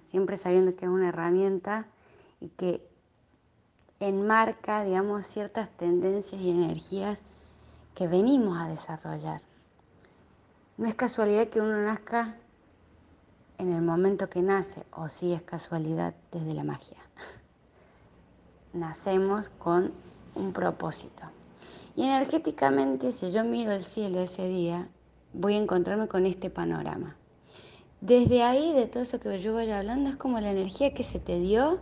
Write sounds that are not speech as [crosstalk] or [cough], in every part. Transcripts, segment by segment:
siempre sabiendo que es una herramienta y que enmarca, digamos, ciertas tendencias y energías que venimos a desarrollar. No es casualidad que uno nazca en el momento que nace, o sí es casualidad desde la magia. [laughs] Nacemos con un propósito. Y energéticamente, si yo miro el cielo ese día, voy a encontrarme con este panorama. Desde ahí, de todo eso que yo vaya hablando, es como la energía que se te dio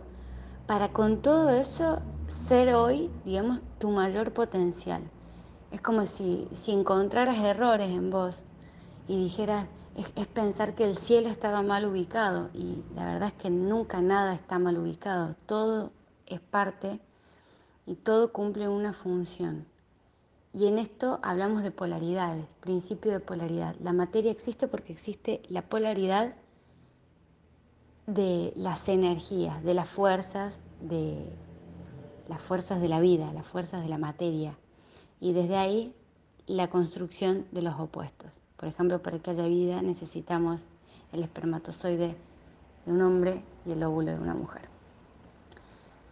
para con todo eso ser hoy, digamos, tu mayor potencial. Es como si, si encontraras errores en vos y dijeras, es, pensar que el cielo estaba mal ubicado y la verdad es que nunca nada está mal ubicado, todo es parte y todo cumple una función. Y en esto hablamos de polaridades, principio de polaridad. La materia existe porque existe la polaridad de las energías, de las fuerzas, de las fuerzas de la vida, las fuerzas de la materia. Y desde ahí la construcción de los opuestos. Por ejemplo, para que haya vida necesitamos el espermatozoide de un hombre y el óvulo de una mujer.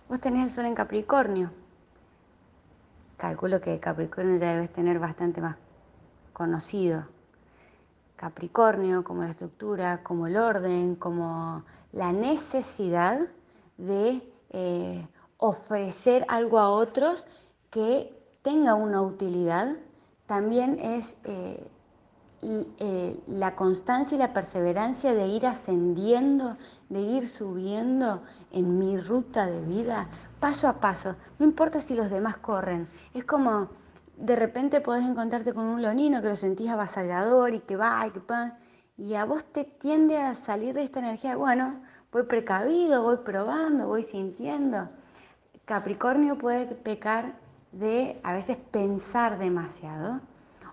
Vos tenés el sol en Capricornio. Calculo que Capricornio ya debes tener bastante más conocido. Capricornio como la estructura, como el orden, como la necesidad de eh, ofrecer algo a otros que tenga una utilidad, también es eh, eh, la constancia y la perseverancia de ir ascendiendo, de ir subiendo en mi ruta de vida, paso a paso. No importa si los demás corren. Es como de repente podés encontrarte con un lonino que lo sentís avasallador y que va y que va. Y a vos te tiende a salir de esta energía, bueno, voy precavido, voy probando, voy sintiendo. Capricornio puede pecar de a veces pensar demasiado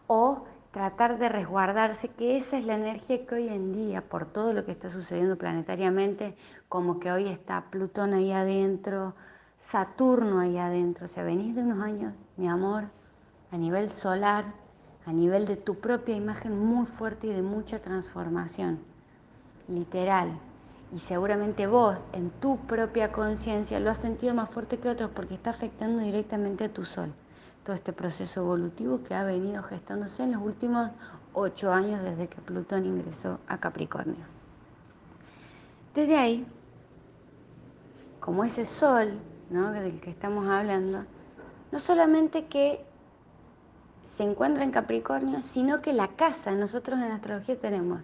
o tratar de resguardarse, que esa es la energía que hoy en día, por todo lo que está sucediendo planetariamente, como que hoy está Plutón ahí adentro, Saturno ahí adentro, o sea, venís de unos años, mi amor, a nivel solar, a nivel de tu propia imagen muy fuerte y de mucha transformación, literal. Y seguramente vos, en tu propia conciencia, lo has sentido más fuerte que otros porque está afectando directamente a tu sol todo este proceso evolutivo que ha venido gestándose en los últimos ocho años desde que Plutón ingresó a Capricornio. Desde ahí, como ese sol del que estamos hablando, no solamente que se encuentra en Capricornio, sino que la casa, nosotros en astrología tenemos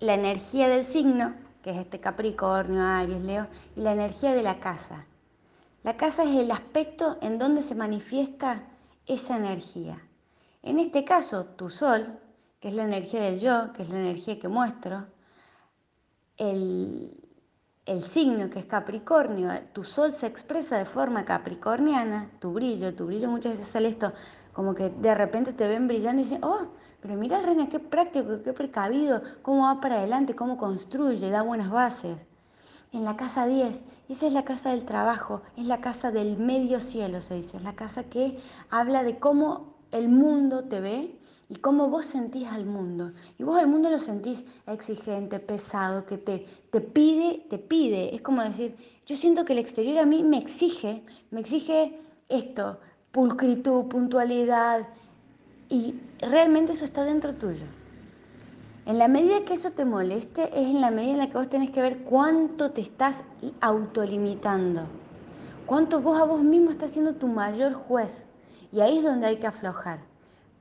la energía del signo, que es este Capricornio, Aries, Leo, y la energía de la casa. La casa es el aspecto en donde se manifiesta esa energía. En este caso, tu sol, que es la energía del yo, que es la energía que muestro, el, signo que es Capricornio, tu sol se expresa de forma capricorniana, tu brillo, tu brillo muchas veces sale esto, como que de repente te ven brillando y dicen, oh, pero mira el reina, qué práctico, qué precavido, cómo va para adelante, cómo construye, da buenas bases en la casa 10. Esa es la casa del trabajo, es la casa del medio cielo, se dice. Es la casa que habla de cómo el mundo te ve y cómo vos sentís al mundo. Y vos al mundo lo sentís exigente, pesado, que te, te pide, te pide. Es como decir, yo siento que el exterior a mí me exige, me exige esto, pulcritud, puntualidad, y realmente eso está dentro tuyo. En la medida que eso te moleste, es en la medida en la que vos tenés que ver cuánto te estás autolimitando. Cuánto vos a vos mismo estás siendo tu mayor juez. Y ahí es donde hay que aflojar.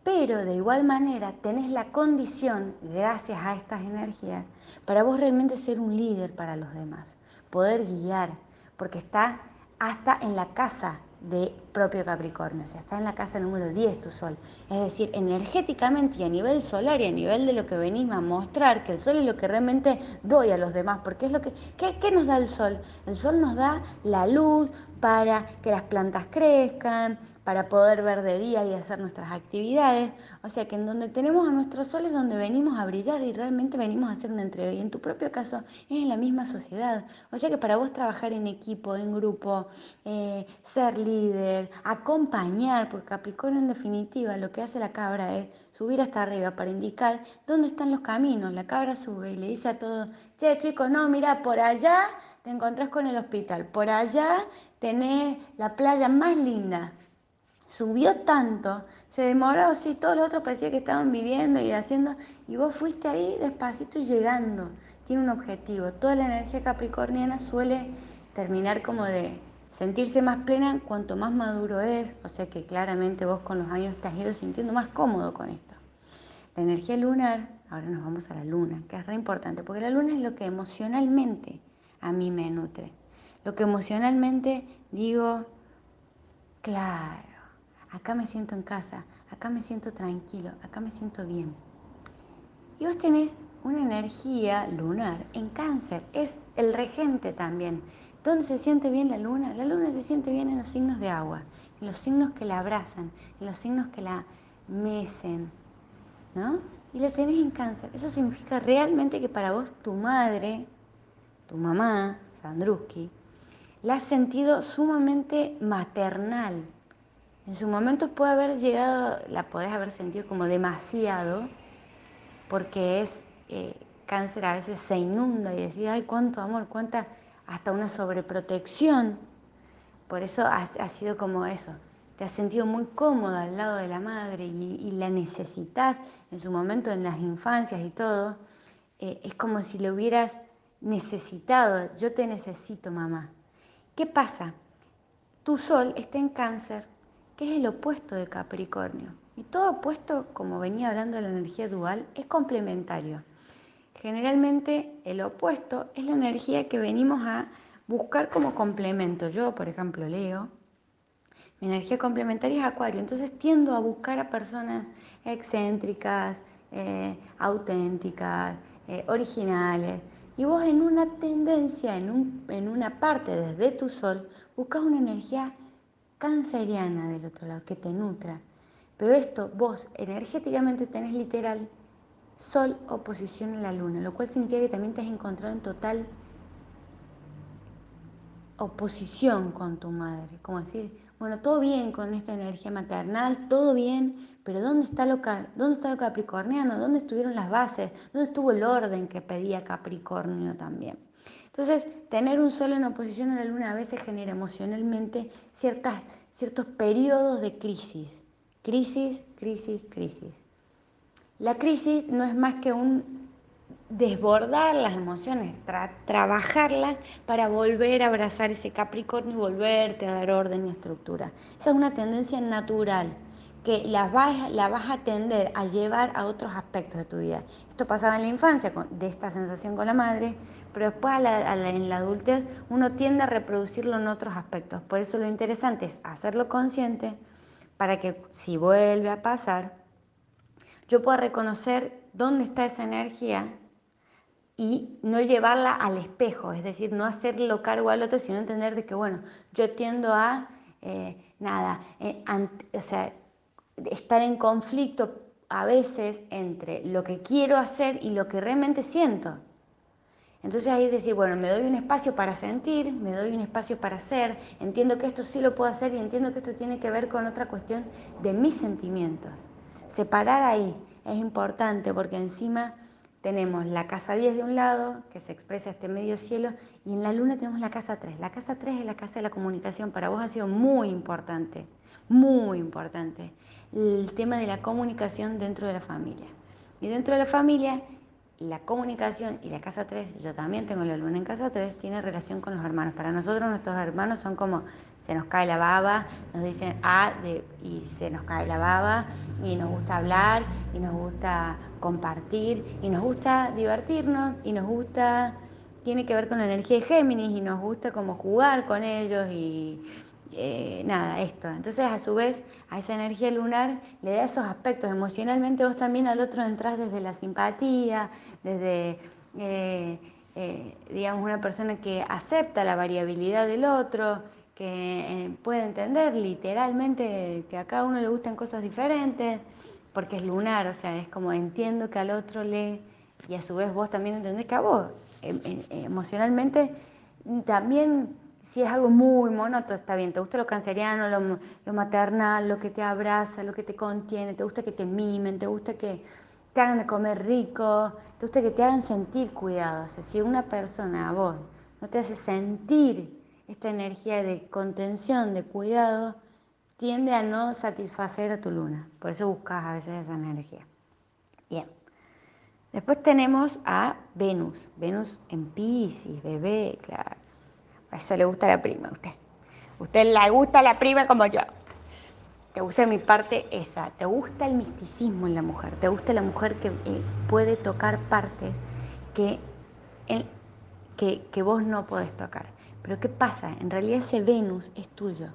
Pero de igual manera tenés la condición, gracias a estas energías, para vos realmente ser un líder para los demás. Poder guiar. Porque está hasta en la casa de propio Capricornio, o sea, está en la casa número 10 tu Sol. Es decir, energéticamente y a nivel solar y a nivel de lo que venimos a mostrar, que el Sol es lo que realmente doy a los demás, porque es lo que, ¿qué, ¿qué nos da el Sol? El Sol nos da la luz, para que las plantas crezcan, para poder ver de día y hacer nuestras actividades. O sea que en donde tenemos a nuestro sol es donde venimos a brillar y realmente venimos a hacer una entrega. Y en tu propio caso es en la misma sociedad. O sea que para vos trabajar en equipo, en grupo, eh, ser líder, acompañar, porque Capricornio en definitiva lo que hace la cabra es subir hasta arriba para indicar dónde están los caminos. La cabra sube y le dice a todos, che chicos, no, mira, por allá te encontrás con el hospital, por allá tenés la playa más linda. Subió tanto, se demoró así, todos los otros parecía que estaban viviendo y haciendo, y vos fuiste ahí despacito y llegando. Tiene un objetivo. Toda la energía capricorniana suele terminar como de sentirse más plena cuanto más maduro es, o sea que claramente vos con los años te has ido sintiendo más cómodo con esto. La energía lunar, ahora nos vamos a la luna, que es re importante, porque la luna es lo que emocionalmente a mí me nutre. Lo que emocionalmente digo, claro, acá me siento en casa, acá me siento tranquilo, acá me siento bien. Y vos tenés una energía lunar en cáncer, es el regente también. ¿Dónde se siente bien la luna? La luna se siente bien en los signos de agua, en los signos que la abrazan, en los signos que la mecen, ¿no? Y la tenés en cáncer. Eso significa realmente que para vos tu madre tu mamá, Sandruski, la has sentido sumamente maternal. En su momento puede haber llegado, la podés haber sentido como demasiado, porque es eh, cáncer a veces se inunda y decís, ay, cuánto amor, cuánta, hasta una sobreprotección. Por eso ha, sido como eso. Te has sentido muy cómoda al lado de la madre y, la necesitas en su momento en las infancias y todo. Eh, es como si le hubieras necesitado, yo te necesito, mamá. ¿Qué pasa? Tu sol está en cáncer, que es el opuesto de Capricornio. Y todo opuesto, como venía hablando de la energía dual, es complementario. Generalmente el opuesto es la energía que venimos a buscar como complemento. Yo, por ejemplo, leo, mi energía complementaria es Acuario, entonces tiendo a buscar a personas excéntricas, eh, auténticas, eh, originales, y vos en una tendencia, en, un, en una parte desde tu sol, buscas una energía canceriana del otro lado, que te nutra. Pero esto, vos energéticamente tenés literal sol oposición a la luna, lo cual significa que también te has encontrado en total oposición con tu madre. Como decir, bueno, todo bien con esta energía maternal, todo bien, pero ¿dónde está, lo, ¿dónde está capricorniano? ¿Dónde estuvieron las bases? ¿Dónde estuvo el orden que pedía Capricornio también? Entonces, tener un sol en oposición a la luna a veces genera emocionalmente ciertas, ciertos periodos de crisis. Crisis, crisis, crisis. La crisis no es más que un desbordar las emociones, trabajarlas para volver a abrazar ese Capricornio y volverte a dar orden y estructura. Esa es una tendencia natural que la vas, a tender a llevar a otros aspectos de tu vida. Esto pasaba en la infancia, de esta sensación con la madre, pero después en la adultez uno tiende a reproducirlo en otros aspectos. Por eso lo interesante es hacerlo consciente para que si vuelve a pasar, yo pueda reconocer dónde está esa energía y no llevarla al espejo, es decir, no hacerlo cargo al otro, sino entender de que, bueno, yo tiendo a, eh, nada, eh, o sea, estar en conflicto a veces entre lo que quiero hacer y lo que realmente siento. Entonces ahí decir, bueno, me doy un espacio para sentir, me doy un espacio para hacer, entiendo que esto sí lo puedo hacer y entiendo que esto tiene que ver con otra cuestión de mis sentimientos. Separar ahí es importante porque encima tenemos la casa 10 de un lado, que se expresa este medio cielo, y en la luna tenemos la casa 3. La casa 3 es la casa de la comunicación, para vos ha sido muy importante, muy importante el tema de la comunicación dentro de la familia. Y dentro de la familia, la comunicación y la casa 3, yo también tengo la luna en casa 3, tiene relación con los hermanos. Para nosotros nuestros hermanos son como se nos cae la baba, nos dicen ah, y se nos cae la baba, y nos gusta hablar, y nos gusta compartir, y nos gusta divertirnos, y nos gusta, tiene que ver con la energía de Géminis, y nos gusta como jugar con ellos, y eh, nada, esto. Entonces, a su vez, a esa energía lunar le da esos aspectos. Emocionalmente vos también al otro entras desde la simpatía, desde, eh, eh, digamos, una persona que acepta la variabilidad del otro, que eh, puede entender literalmente que a cada uno le gustan cosas diferentes, porque es lunar, o sea, es como entiendo que al otro le, y a su vez vos también entendés que a vos em, em, emocionalmente también si es algo muy monótono, está bien, te gusta lo canceriano, lo, maternal, lo que te abraza, lo que te contiene, te gusta que te mimen, te gusta que te hagan de comer rico, te gusta que te hagan sentir cuidado. O sea, si una persona a vos no te hace sentir esta energía de contención, de cuidado, tiende a no satisfacer a tu luna. Por eso buscas a veces esa energía. Bien. Después tenemos a Venus. Venus en Pisces, bebé, claro. Eso le gusta la prima a usted. Usted le gusta la prima como yo. Te gusta mi parte esa. Te gusta el misticismo en la mujer. Te gusta la mujer que eh, puede tocar partes que, que, que vos no podés tocar. Pero ¿qué pasa? En realidad ese Venus es tuyo.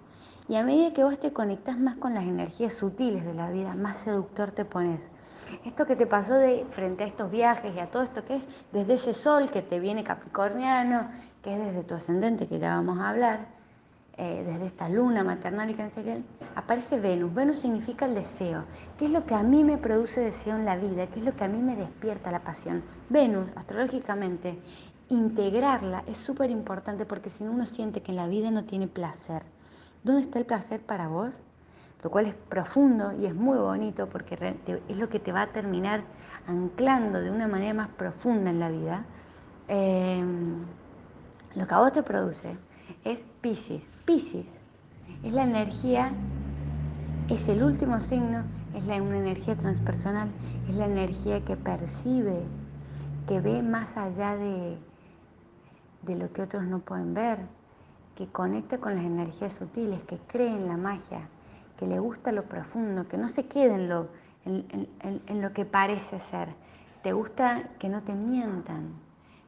Y a medida que vos te conectás más con las energías sutiles de la vida, más seductor te pones. Esto que te pasó de frente a estos viajes y a todo esto que es desde ese sol que te viene capricorniano, que es desde tu ascendente, que ya vamos a hablar, eh, desde esta luna maternal y cancerial, aparece Venus. Venus significa el deseo. ¿Qué es lo que a mí me produce deseo en la vida? ¿Qué es lo que a mí me despierta la pasión? Venus, astrológicamente, integrarla es súper importante porque si no uno siente que en la vida no tiene placer. ¿Dónde está el placer para vos? Lo cual es profundo y es muy bonito porque es lo que te va a terminar anclando de una manera más profunda en la vida. Em, lo que a vos te produce es Pisces. Pisces es la energía, es el último signo, es una energía transpersonal, es la energía que percibe, que ve más allá de, de lo que otros no pueden ver, que conecta con las energías sutiles, que cree en la magia, que le gusta lo profundo, que no se quede en lo, en, lo que parece ser. Te gusta que no te mientan.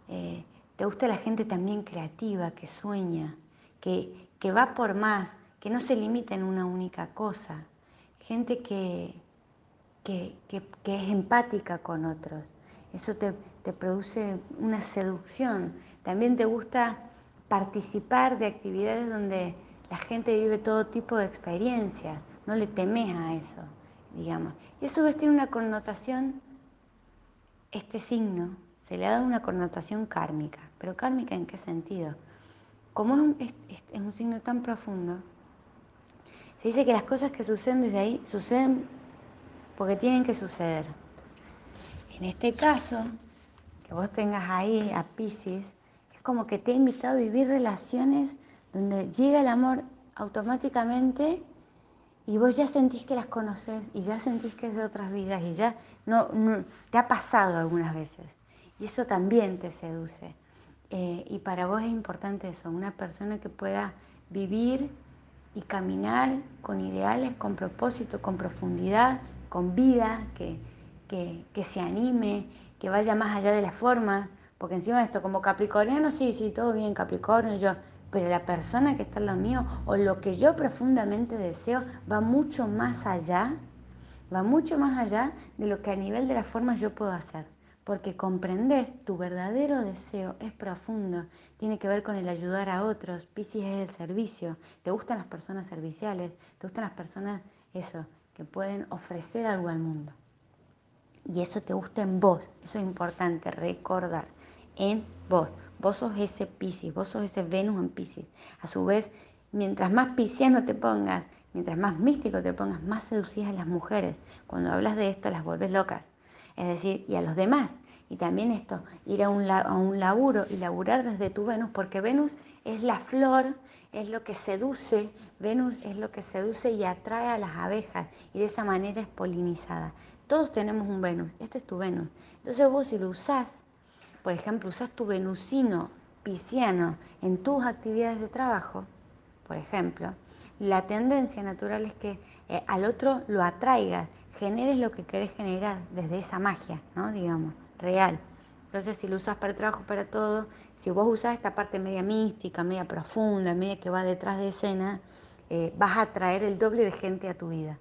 Eh, te gusta la gente también creativa, que sueña, que, que va por más, que no se limita en una única cosa. Gente que, que, que, es empática con otros. Eso te, te produce una seducción. También te gusta participar de actividades donde la gente vive todo tipo de experiencias, no le temes a eso, digamos. Y eso tiene una connotación, este signo, se le ha dado una connotación kármica, pero kármica en qué sentido? Como es un, signo tan profundo, se dice que las cosas que suceden desde ahí suceden porque tienen que suceder. En este caso, que vos tengas ahí a Pisces, es como que te ha invitado a vivir relaciones donde llega el amor automáticamente y vos ya sentís que las conoces y ya sentís que es de otras vidas y ya no, te ha pasado algunas veces. Y eso también te seduce. Eh, y para vos es importante eso, una persona que pueda vivir y caminar con ideales, con propósito, con profundidad, con vida, que, que, que se anime, que vaya más allá de la forma, porque encima de esto, como capricorniano, sí, sí, todo bien, Capricornio, yo, pero la persona que está en lo mío o lo que yo profundamente deseo va mucho más allá, va mucho más allá de lo que a nivel de las formas yo puedo hacer. Porque comprender tu verdadero deseo es profundo, tiene que ver con el ayudar a otros. Pisces es el servicio. ¿Te gustan las personas serviciales? ¿Te gustan las personas, eso, que pueden ofrecer algo al mundo? Y eso te gusta en vos. Eso es importante recordar. En vos. Vos sos ese Piscis, vos sos ese Venus en Piscis. A su vez, mientras más pisciano te pongas, mientras más místico te pongas, más seducís a las mujeres. Cuando hablas de esto, las vuelves locas. Es decir, y a los demás. Y también esto, ir a un, a un laburo y laburar desde tu Venus, porque Venus es la flor, es lo que seduce, Venus es lo que seduce y atrae a las abejas y de esa manera es polinizada. Todos tenemos un Venus, este es tu Venus. Entonces vos si lo usás por ejemplo, usas tu venusino pisciano en tus actividades de trabajo, por ejemplo, la tendencia natural es que eh, al otro lo atraigas, generes lo que querés generar desde esa magia, ¿no? Digamos, real. Entonces, si lo usas para el trabajo, para todo, si vos usas esta parte media mística, media profunda, media que va detrás de escena, eh, vas a atraer el doble de gente a tu vida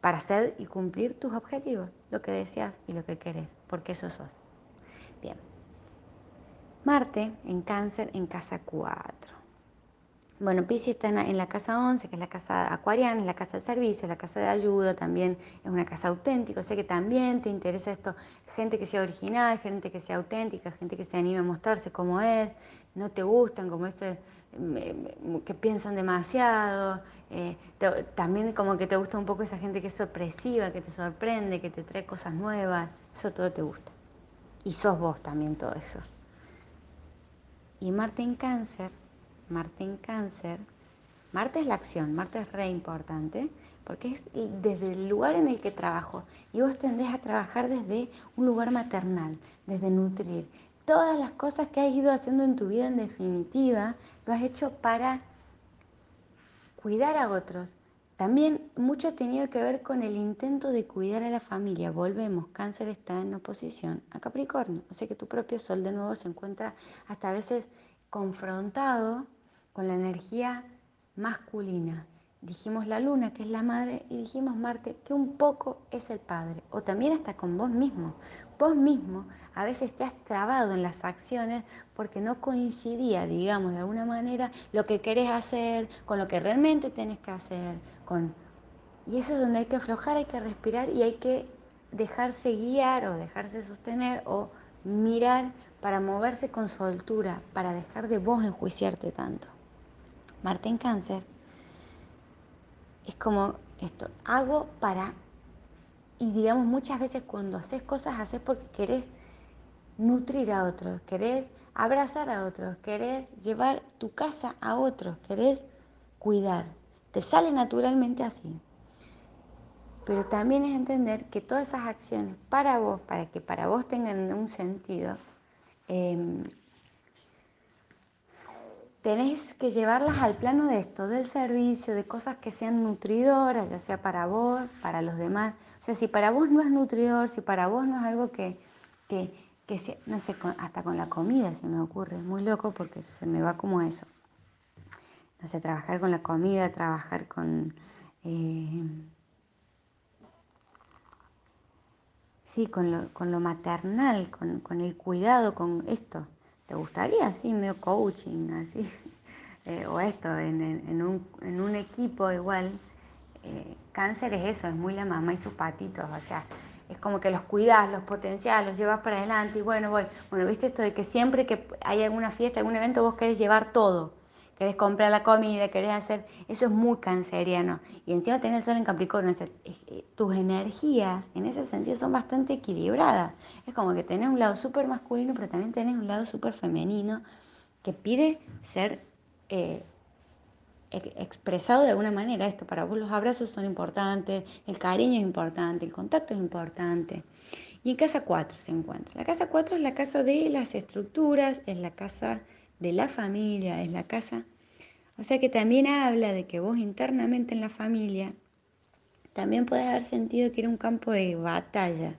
para hacer y cumplir tus objetivos, lo que deseas y lo que querés, porque eso sos. Bien. Marte en cáncer en casa 4. Bueno, Pisces está en la, casa 11, que es la casa acuariana, es la casa de servicio, la casa de ayuda, también es una casa auténtica, o sea que también te interesa esto, gente que sea original, gente que sea auténtica, gente que se anime a mostrarse como es, no te gustan como este, que piensan demasiado, eh, también como que te gusta un poco esa gente que es sorpresiva, que te sorprende, que te trae cosas nuevas, eso todo te gusta. Y sos vos también todo eso. Y Marte en cáncer Marte en cáncer. Marte es la acción, Marte es re importante porque es desde el lugar en el que trabajo. Y vos tendés a trabajar desde un lugar maternal, desde nutrir. Todas las cosas que has ido haciendo en tu vida en definitiva, lo has hecho para cuidar a otros. También mucho ha tenido que ver con el intento de cuidar a la familia. Volvemos, cáncer está en oposición a Capricornio. O sea que tu propio sol de nuevo se encuentra hasta a veces confrontado con la energía masculina. Dijimos la luna, que es la madre, y dijimos Marte, que un poco es el padre, o también hasta con vos mismo. Vos mismo a veces te has trabado en las acciones porque no coincidía, digamos, de alguna manera lo que querés hacer con lo que realmente tenés que hacer. Con... Y eso es donde hay que aflojar, hay que respirar y hay que dejarse guiar o dejarse sostener o mirar para moverse con soltura, para dejar de vos enjuiciarte tanto. Marte en cáncer, es como esto, hago para, y digamos muchas veces cuando haces cosas, haces porque querés nutrir a otros, querés abrazar a otros, querés llevar tu casa a otros, querés cuidar. Te sale naturalmente así. Pero también es entender que todas esas acciones para vos, para que para vos tengan un sentido, em, tenés que llevarlas al plano de esto, del servicio, de cosas que sean nutridoras, ya sea para vos, para los demás. O sea, si para vos no es nutridor, si para vos no es algo que, que, que no sé, hasta con la comida se me ocurre, es muy loco porque se me va como eso. No sé, trabajar con la comida, trabajar con... Eh, sí, con lo, con lo maternal, con, con el cuidado, con esto. ¿Te gustaría así, medio coaching, así? [laughs] Eh, o esto, en, un, equipo igual. Eh, cáncer es eso, es muy la mamá y sus patitos, o sea, es como que los cuidas, los potencias, los llevas para adelante y bueno, voy. Bueno, viste esto de que siempre que hay alguna fiesta, algún evento, vos querés llevar todo querés comprar la comida, querés hacer, eso es muy canceriano. Y encima tenés el sol en Capricornio, eh, tus energías en ese sentido son bastante equilibradas. Es como que tenés un lado súper masculino, pero también tenés un lado súper femenino que pide ser eh, expresado de alguna manera. Esto para vos los abrazos son importantes, el cariño es importante, el contacto es importante. Y en casa 4 se encuentra. La casa 4 es la casa de las estructuras, es la casa de la familia, es la casa o sea que también habla de que vos internamente en la familia también puedes haber sentido que era un campo de batalla.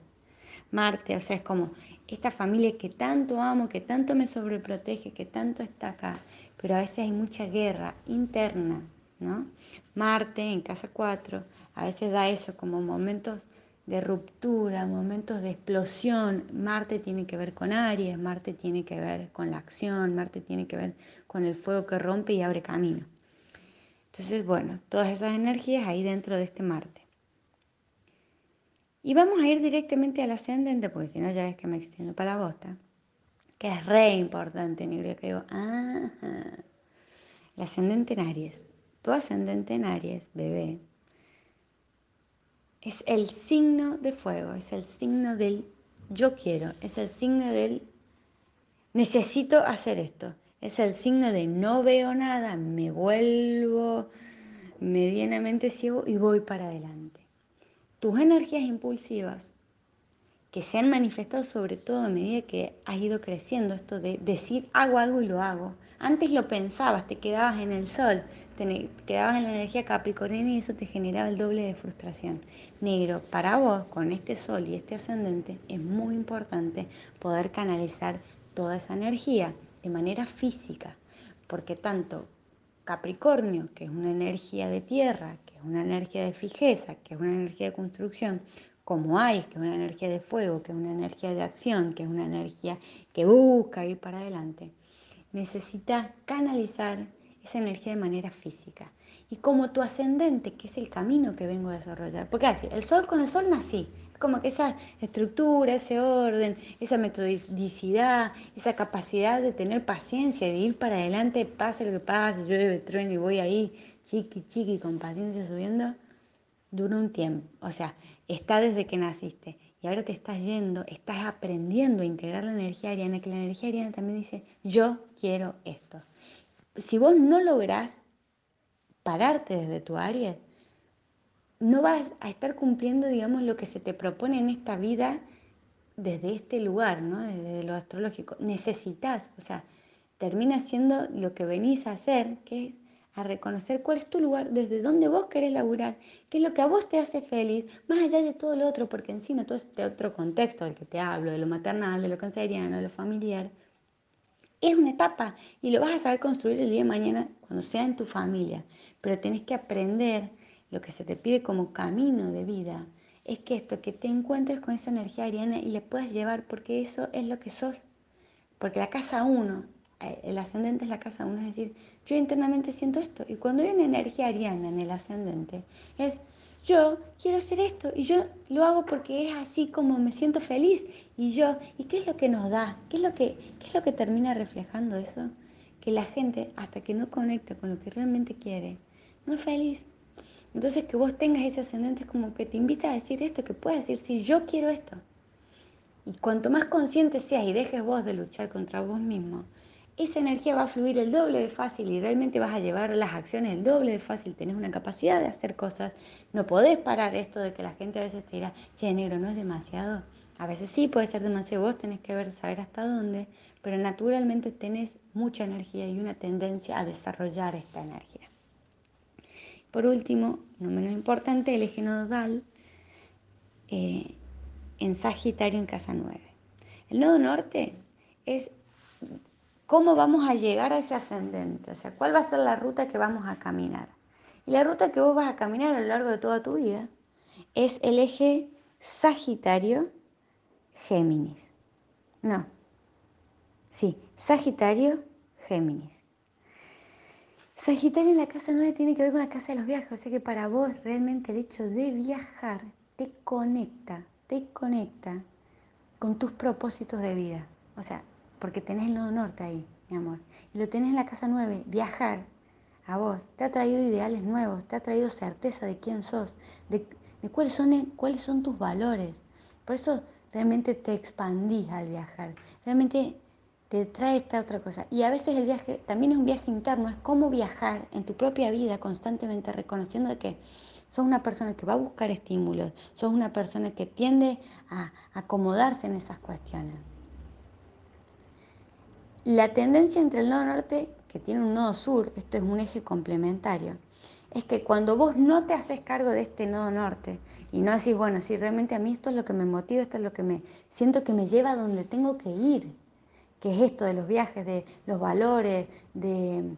Marte, o sea, es como esta familia que tanto amo, que tanto me sobreprotege, que tanto está acá, pero a veces hay mucha guerra interna, ¿no? Marte en casa 4 a veces da eso como momentos de ruptura, momentos de explosión. Marte tiene que ver con Aries, Marte tiene que ver con la acción, Marte tiene que ver con el fuego que rompe y abre camino. Entonces, bueno, todas esas energías ahí dentro de este Marte. Y vamos a ir directamente al ascendente, porque si no ya es que me extiendo para la bosta, que es re importante, negro, que digo, ah, el ascendente en Aries. Tu ascendente en Aries, bebé, es el signo de fuego, es el signo del yo quiero, es el signo del necesito hacer esto, es el signo de no veo nada, me vuelvo medianamente ciego y voy para adelante. Tus energías impulsivas que se han manifestado sobre todo a medida que has ido creciendo, esto de decir hago algo y lo hago. Antes lo pensabas, te quedabas en el sol, quedabas en la energía capricorniana y eso te generaba el doble de frustración. Negro, para vos, con este sol y este ascendente, es muy importante poder canalizar toda esa energía de manera física, porque tanto Capricornio, que es una energía de tierra, que es una energía de fijeza, que es una energía de construcción, como Aries, que es una energía de fuego, que es una energía de acción, que es una energía que busca ir para adelante, necesita canalizar esa energía de manera física. Y como tu ascendente, que es el camino que vengo a desarrollar. Porque así, el sol con el sol nací. Como que esa estructura, ese orden, esa metodicidad, esa capacidad de tener paciencia, de ir para adelante, pase lo que pase, llueve, trueno y voy ahí, chiqui, chiqui, con paciencia subiendo, dura un tiempo. O sea, está desde que naciste. Y ahora te estás yendo, estás aprendiendo a integrar la energía ariana, que la energía ariana también dice, yo quiero esto. Si vos no lográs pararte desde tu área, no vas a estar cumpliendo, digamos, lo que se te propone en esta vida desde este lugar, ¿no? Desde lo astrológico. Necesitas, o sea, termina siendo lo que venís a hacer, que es a reconocer cuál es tu lugar, desde dónde vos querés laburar, qué es lo que a vos te hace feliz, más allá de todo lo otro, porque encima todo este otro contexto del que te hablo, de lo maternal, de lo canceriano, de lo familiar, es una etapa y lo vas a saber construir el día de mañana cuando sea en tu familia. Pero tenés que aprender lo que se te pide como camino de vida. Es que esto, que te encuentres con esa energía ariana y le puedas llevar porque eso es lo que sos. Porque la casa uno, eh, el ascendente es la casa uno, es decir, yo internamente siento esto. Y cuando hay una energía ariana en el ascendente, es yo quiero hacer esto y yo lo hago porque es así como me siento feliz y yo, ¿y qué es lo que nos da? ¿Qué es lo que, qué es lo que termina reflejando eso? Que la gente, hasta que no conecta con lo que realmente quiere, no es feliz. Entonces que vos tengas ese ascendente es como que te invita a decir esto, que puedas decir, sí, yo quiero esto. Y cuanto más consciente seas y dejes vos de luchar contra vos mismo, esa energía va a fluir el doble de fácil y realmente vas a llevar las acciones el doble de fácil. Tenés una capacidad de hacer cosas. No podés parar esto de que la gente a veces te dirá, che, negro, no es demasiado. A veces sí puede ser demasiado, vos tenés que ver, saber hasta dónde, pero naturalmente tenés mucha energía y una tendencia a desarrollar esta energía. Por último, no menos importante, el eje nodal eh, en Sagitario en casa 9. El nodo norte es cómo vamos a llegar a ese ascendente, o sea, cuál va a ser la ruta que vamos a caminar. Y la ruta que vos vas a caminar a lo largo de toda tu vida es el eje Sagitario Géminis. No. Sí, Sagitario Géminis. Sagitario en la casa 9 tiene que ver con la casa de los viajes, o sea que para vos realmente el hecho de viajar te conecta, te conecta con tus propósitos de vida. O sea, porque tenés el nodo norte ahí, mi amor. Y lo tenés en la casa 9, viajar a vos. Te ha traído ideales nuevos, te ha traído certeza de quién sos, de, cuáles, son, cuáles son tus valores. Por eso realmente te expandís al viajar. Realmente te trae esta otra cosa. Y a veces el viaje también es un viaje interno, es cómo viajar en tu propia vida constantemente reconociendo que sos una persona que va a buscar estímulos, sos una persona que tiende a acomodarse en esas cuestiones. La tendencia entre el nodo norte, que tiene un nodo sur, esto es un eje complementario, es que cuando vos no te haces cargo de este nodo norte y no decís, bueno, si realmente a mí esto es lo que me motiva, esto es lo que me siento que me lleva a donde tengo que ir, que es esto de los viajes, de los valores, de,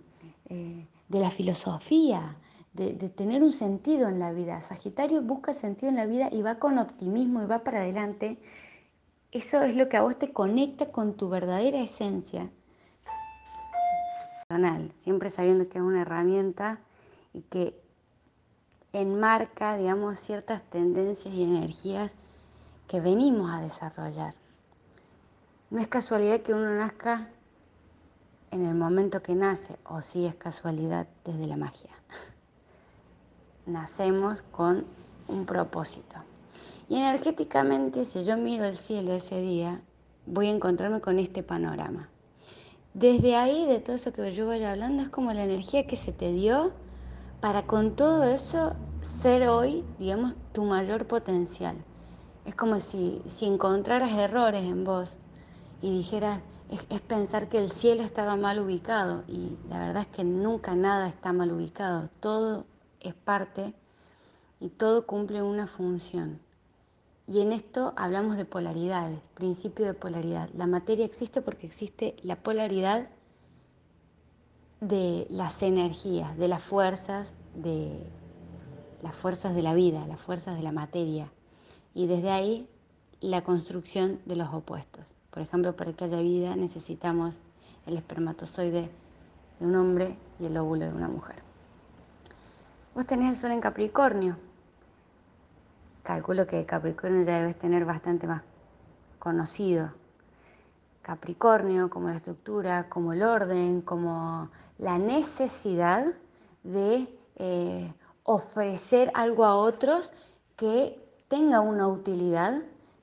eh, la filosofía, de, de, tener un sentido en la vida. Sagitario busca sentido en la vida y va con optimismo y va para adelante eso es lo que a vos te conecta con tu verdadera esencia. Siempre sabiendo que es una herramienta y que enmarca, digamos, ciertas tendencias y energías que venimos a desarrollar. No es casualidad que uno nazca en el momento que nace, o sí es casualidad desde la magia. Nacemos con un propósito. Y energéticamente, si yo miro el cielo ese día, voy a encontrarme con este panorama. Desde ahí, de todo eso que yo voy hablando, es como la energía que se te dio para con todo eso ser hoy, digamos, tu mayor potencial. Es como si, si encontraras errores en vos y dijeras, es, es, pensar que el cielo estaba mal ubicado y la verdad es que nunca nada está mal ubicado, todo es parte y todo cumple una función. Y en esto hablamos de polaridades, principio de polaridad. La materia existe porque existe la polaridad de las energías, de las fuerzas, de las fuerzas de la vida, las fuerzas de la materia. Y desde ahí la construcción de los opuestos. Por ejemplo, para que haya vida necesitamos el espermatozoide de un hombre y el óvulo de una mujer. Vos tenés el sol en Capricornio. Calculo que Capricornio ya debes tener bastante más conocido. Capricornio como la estructura, como el orden, como la necesidad de eh, ofrecer algo a otros que tenga una utilidad,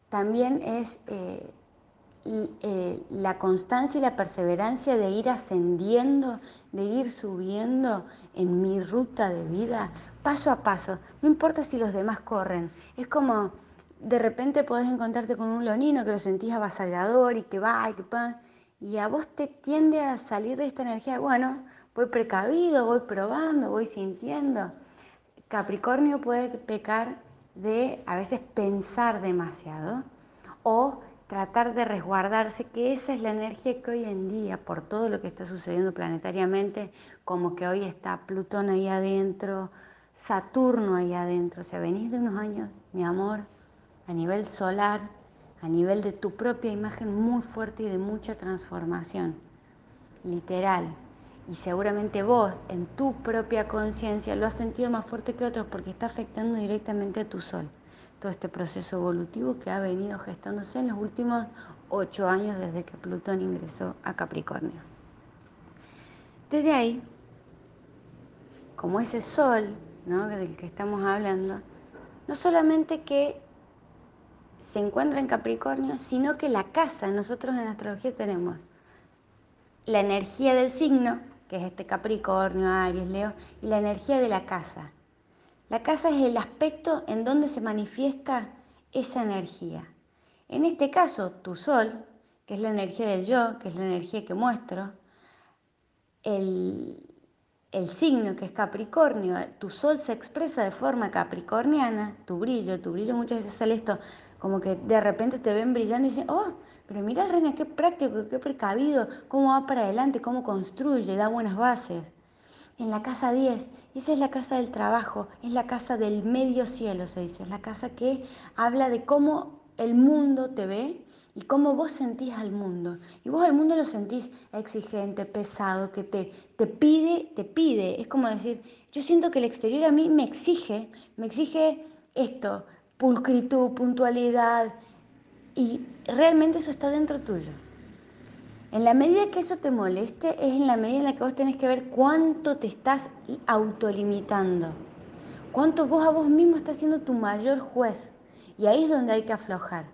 también es eh, eh, la constancia y la perseverancia de ir ascendiendo, de ir subiendo en mi ruta de vida, paso a paso. No importa si los demás corren, es como de repente podés encontrarte con un lonino que lo sentís avasallador y que va y que va, y a vos te tiende a salir de esta energía, bueno, voy precavido, voy probando, voy sintiendo. Capricornio puede pecar de a veces pensar demasiado o tratar de resguardarse, que esa es la energía que hoy en día, por todo lo que está sucediendo planetariamente, como que hoy está Plutón ahí adentro, Saturno ahí adentro, o sea, venís de unos años, mi amor, a nivel solar, a nivel de tu propia imagen muy fuerte y de mucha transformación, literal. Y seguramente vos, en tu propia conciencia, lo has sentido más fuerte que otros porque está afectando directamente a tu sol todo este proceso evolutivo que ha venido gestándose en los últimos ocho años desde que Plutón ingresó a Capricornio. Desde ahí, como ese sol del que estamos hablando, no solamente que se encuentra en Capricornio, sino que la casa, nosotros en astrología tenemos la energía del signo, que es este Capricornio, Aries, Leo, y la energía de la casa. La casa es el aspecto en donde se manifiesta esa energía. En este caso, tu sol, que es la energía del yo, que es la energía que muestro, el, signo que es Capricornio, tu sol se expresa de forma capricorniana, tu brillo, tu brillo muchas veces sale esto, como que de repente te ven brillando y dicen, oh, pero mira Reina, qué práctico, qué precavido, cómo va para adelante, cómo construye, da buenas bases en la casa 10. Esa es la casa del trabajo, es la casa del medio cielo, se dice. Es la casa que habla de cómo el mundo te ve y cómo vos sentís al mundo. Y vos al mundo lo sentís exigente, pesado, que te, te pide, te pide. Es como decir, yo siento que el exterior a mí me exige, me exige esto, pulcritud, puntualidad, y realmente eso está dentro tuyo. En la medida que eso te moleste, es en la medida en la que vos tenés que ver cuánto te estás autolimitando. Cuánto vos a vos mismo estás siendo tu mayor juez. Y ahí es donde hay que aflojar.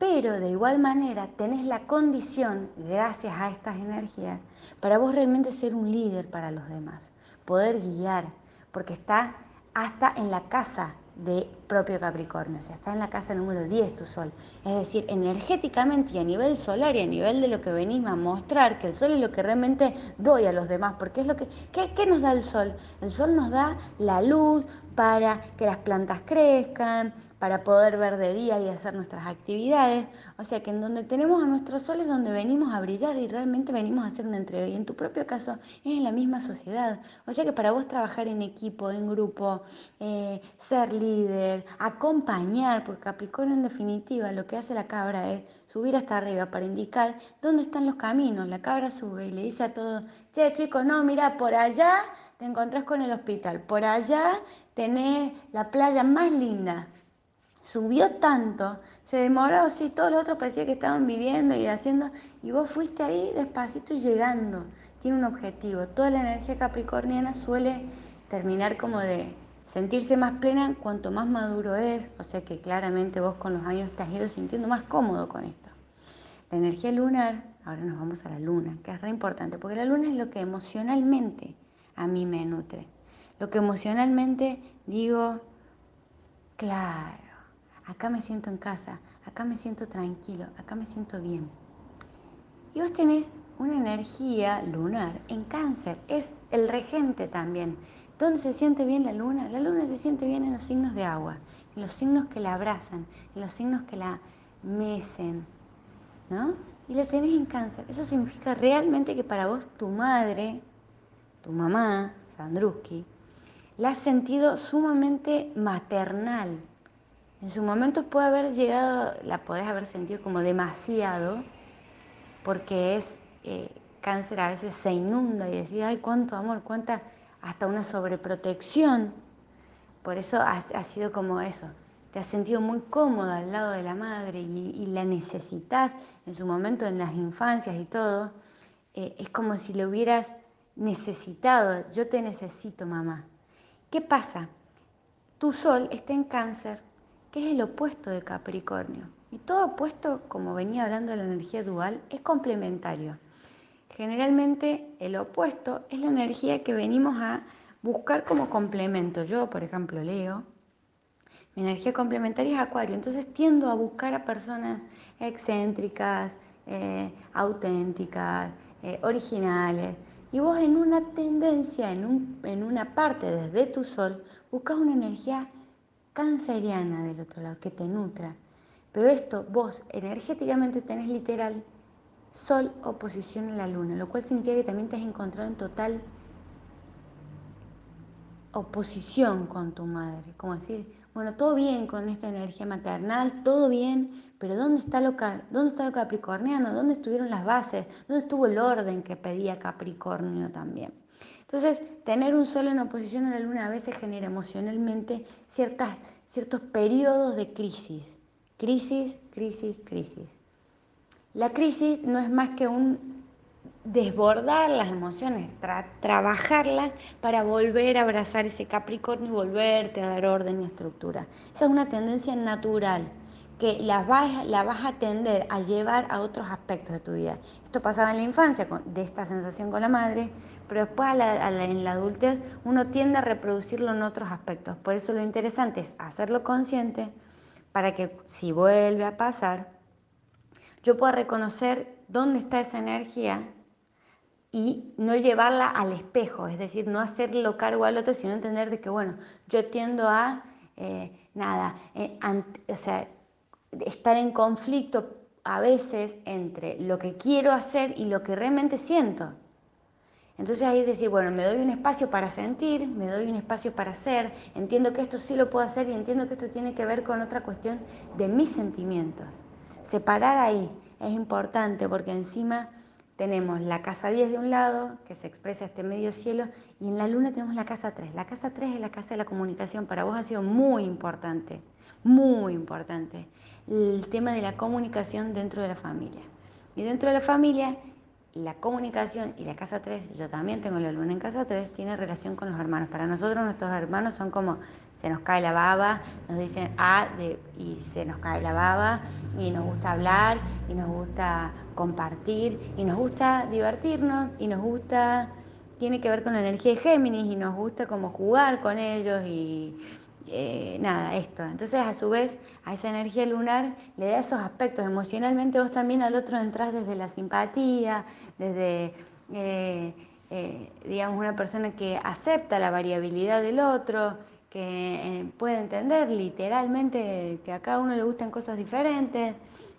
Pero de igual manera tenés la condición, gracias a estas energías, para vos realmente ser un líder para los demás. Poder guiar. Porque está hasta en la casa de propio Capricornio, o sea, está en la casa número 10 tu Sol. Es decir, energéticamente y a nivel solar y a nivel de lo que venís a mostrar, que el Sol es lo que realmente doy a los demás, porque es lo que, ¿qué, ¿qué nos da el Sol? El Sol nos da la luz para que las plantas crezcan, para poder ver de día y hacer nuestras actividades. O sea que en donde tenemos a nuestro sol es donde venimos a brillar y realmente venimos a hacer una entrega. Y en tu propio caso es en la misma sociedad. O sea que para vos trabajar en equipo, en grupo, eh, ser líder, acompañar, porque Capricornio en definitiva lo que hace la cabra es subir hasta arriba para indicar dónde están los caminos. La cabra sube y le dice a todos, che chicos, no, mira, por allá te encontrás con el hospital, por allá tenés la playa más linda subió tanto, se demoró así, todos los otros parecía que estaban viviendo y haciendo, y vos fuiste ahí despacito y llegando. Tiene un objetivo. Toda la energía capricorniana suele terminar como de sentirse más plena cuanto más maduro es, o sea que claramente vos con los años te has ido sintiendo más cómodo con esto. La energía lunar, ahora nos vamos a la luna, que es re importante, porque la luna es lo que emocionalmente a mí me nutre. Lo que emocionalmente digo, claro, acá me siento en casa, acá me siento tranquilo, acá me siento bien. Y vos tenés una energía lunar en cáncer, es el regente también. ¿Dónde se siente bien la luna? La luna se siente bien en los signos de agua, en los signos que la abrazan, en los signos que la mecen, ¿no? Y la tenés en cáncer. Eso significa realmente que para vos tu madre, tu mamá, Sandruski, la has sentido sumamente maternal, en su momento puede haber llegado, la podés haber sentido como demasiado, porque es eh, cáncer a veces se inunda y decís, ay, cuánto amor, cuánta, hasta una sobreprotección. Por eso ha, sido como eso. Te has sentido muy cómoda al lado de la madre y, la necesitas en su momento, en las infancias y todo. Eh, es como si le hubieras necesitado. Yo te necesito, mamá. ¿Qué pasa? Tu sol está en cáncer, que es el opuesto de Capricornio. Y todo opuesto, como venía hablando de la energía dual, es complementario. Generalmente el opuesto es la energía que venimos a buscar como complemento. Yo, por ejemplo, leo, mi energía complementaria es Acuario, entonces tiendo a buscar a personas excéntricas, eh, auténticas, eh, originales. Y vos en una tendencia, en, en una parte desde tu sol, buscas una energía canceriana del otro lado, que te nutra. Pero esto, vos energéticamente tenés literal Sol oposición a la Luna, lo cual significa que también te has encontrado en total oposición con tu madre. Como decir, bueno, todo bien con esta energía maternal, todo bien, pero ¿dónde está lo, dónde está lo capricorniano? ¿Dónde estuvieron las bases? ¿Dónde estuvo el orden que pedía Capricornio también? Entonces, tener un sol en oposición a la luna a veces genera emocionalmente ciertas, ciertos periodos de crisis. Crisis, crisis, crisis. La crisis no es más que un desbordar las emociones, trabajarlas para volver a abrazar ese Capricornio y volverte a dar orden y estructura. Esa es una tendencia natural que la vas, la vas a tender a llevar a otros aspectos de tu vida. Esto pasaba en la infancia, de esta sensación con la madre, pero después en la adultez uno tiende a reproducirlo en otros aspectos. Por eso lo interesante es hacerlo consciente para que si vuelve a pasar, yo pueda reconocer dónde está esa energía y no llevarla al espejo, es decir, no hacerlo cargo al otro, sino entender de que, bueno, yo tiendo a, eh, nada, eh, o sea, estar en conflicto a veces entre lo que quiero hacer y lo que realmente siento. Entonces ahí decir, bueno, me doy un espacio para sentir, me doy un espacio para hacer, entiendo que esto sí lo puedo hacer y entiendo que esto tiene que ver con otra cuestión de mis sentimientos. Separar ahí es importante porque encima tenemos la casa 10 de un lado, que se expresa este medio cielo, y en la luna tenemos la casa 3. La casa 3 es la casa de la comunicación. Para vos ha sido muy importante, muy importante, el tema de la comunicación dentro de la familia. Y dentro de la familia, la comunicación y la casa 3, yo también tengo la luna en casa 3, tiene relación con los hermanos. Para nosotros nuestros hermanos son como se nos cae la baba, nos dicen ah, y se nos cae la baba, y nos gusta hablar, y nos gusta compartir, y nos gusta divertirnos, y nos gusta, tiene que ver con la energía de Géminis, y nos gusta como jugar con ellos, y eh, nada, esto. Entonces, a su vez, a esa energía lunar le da esos aspectos. Emocionalmente vos también al otro entras desde la simpatía, desde... Eh, eh, digamos, una persona que acepta la variabilidad del otro, que puede entender literalmente que a cada uno le gustan cosas diferentes,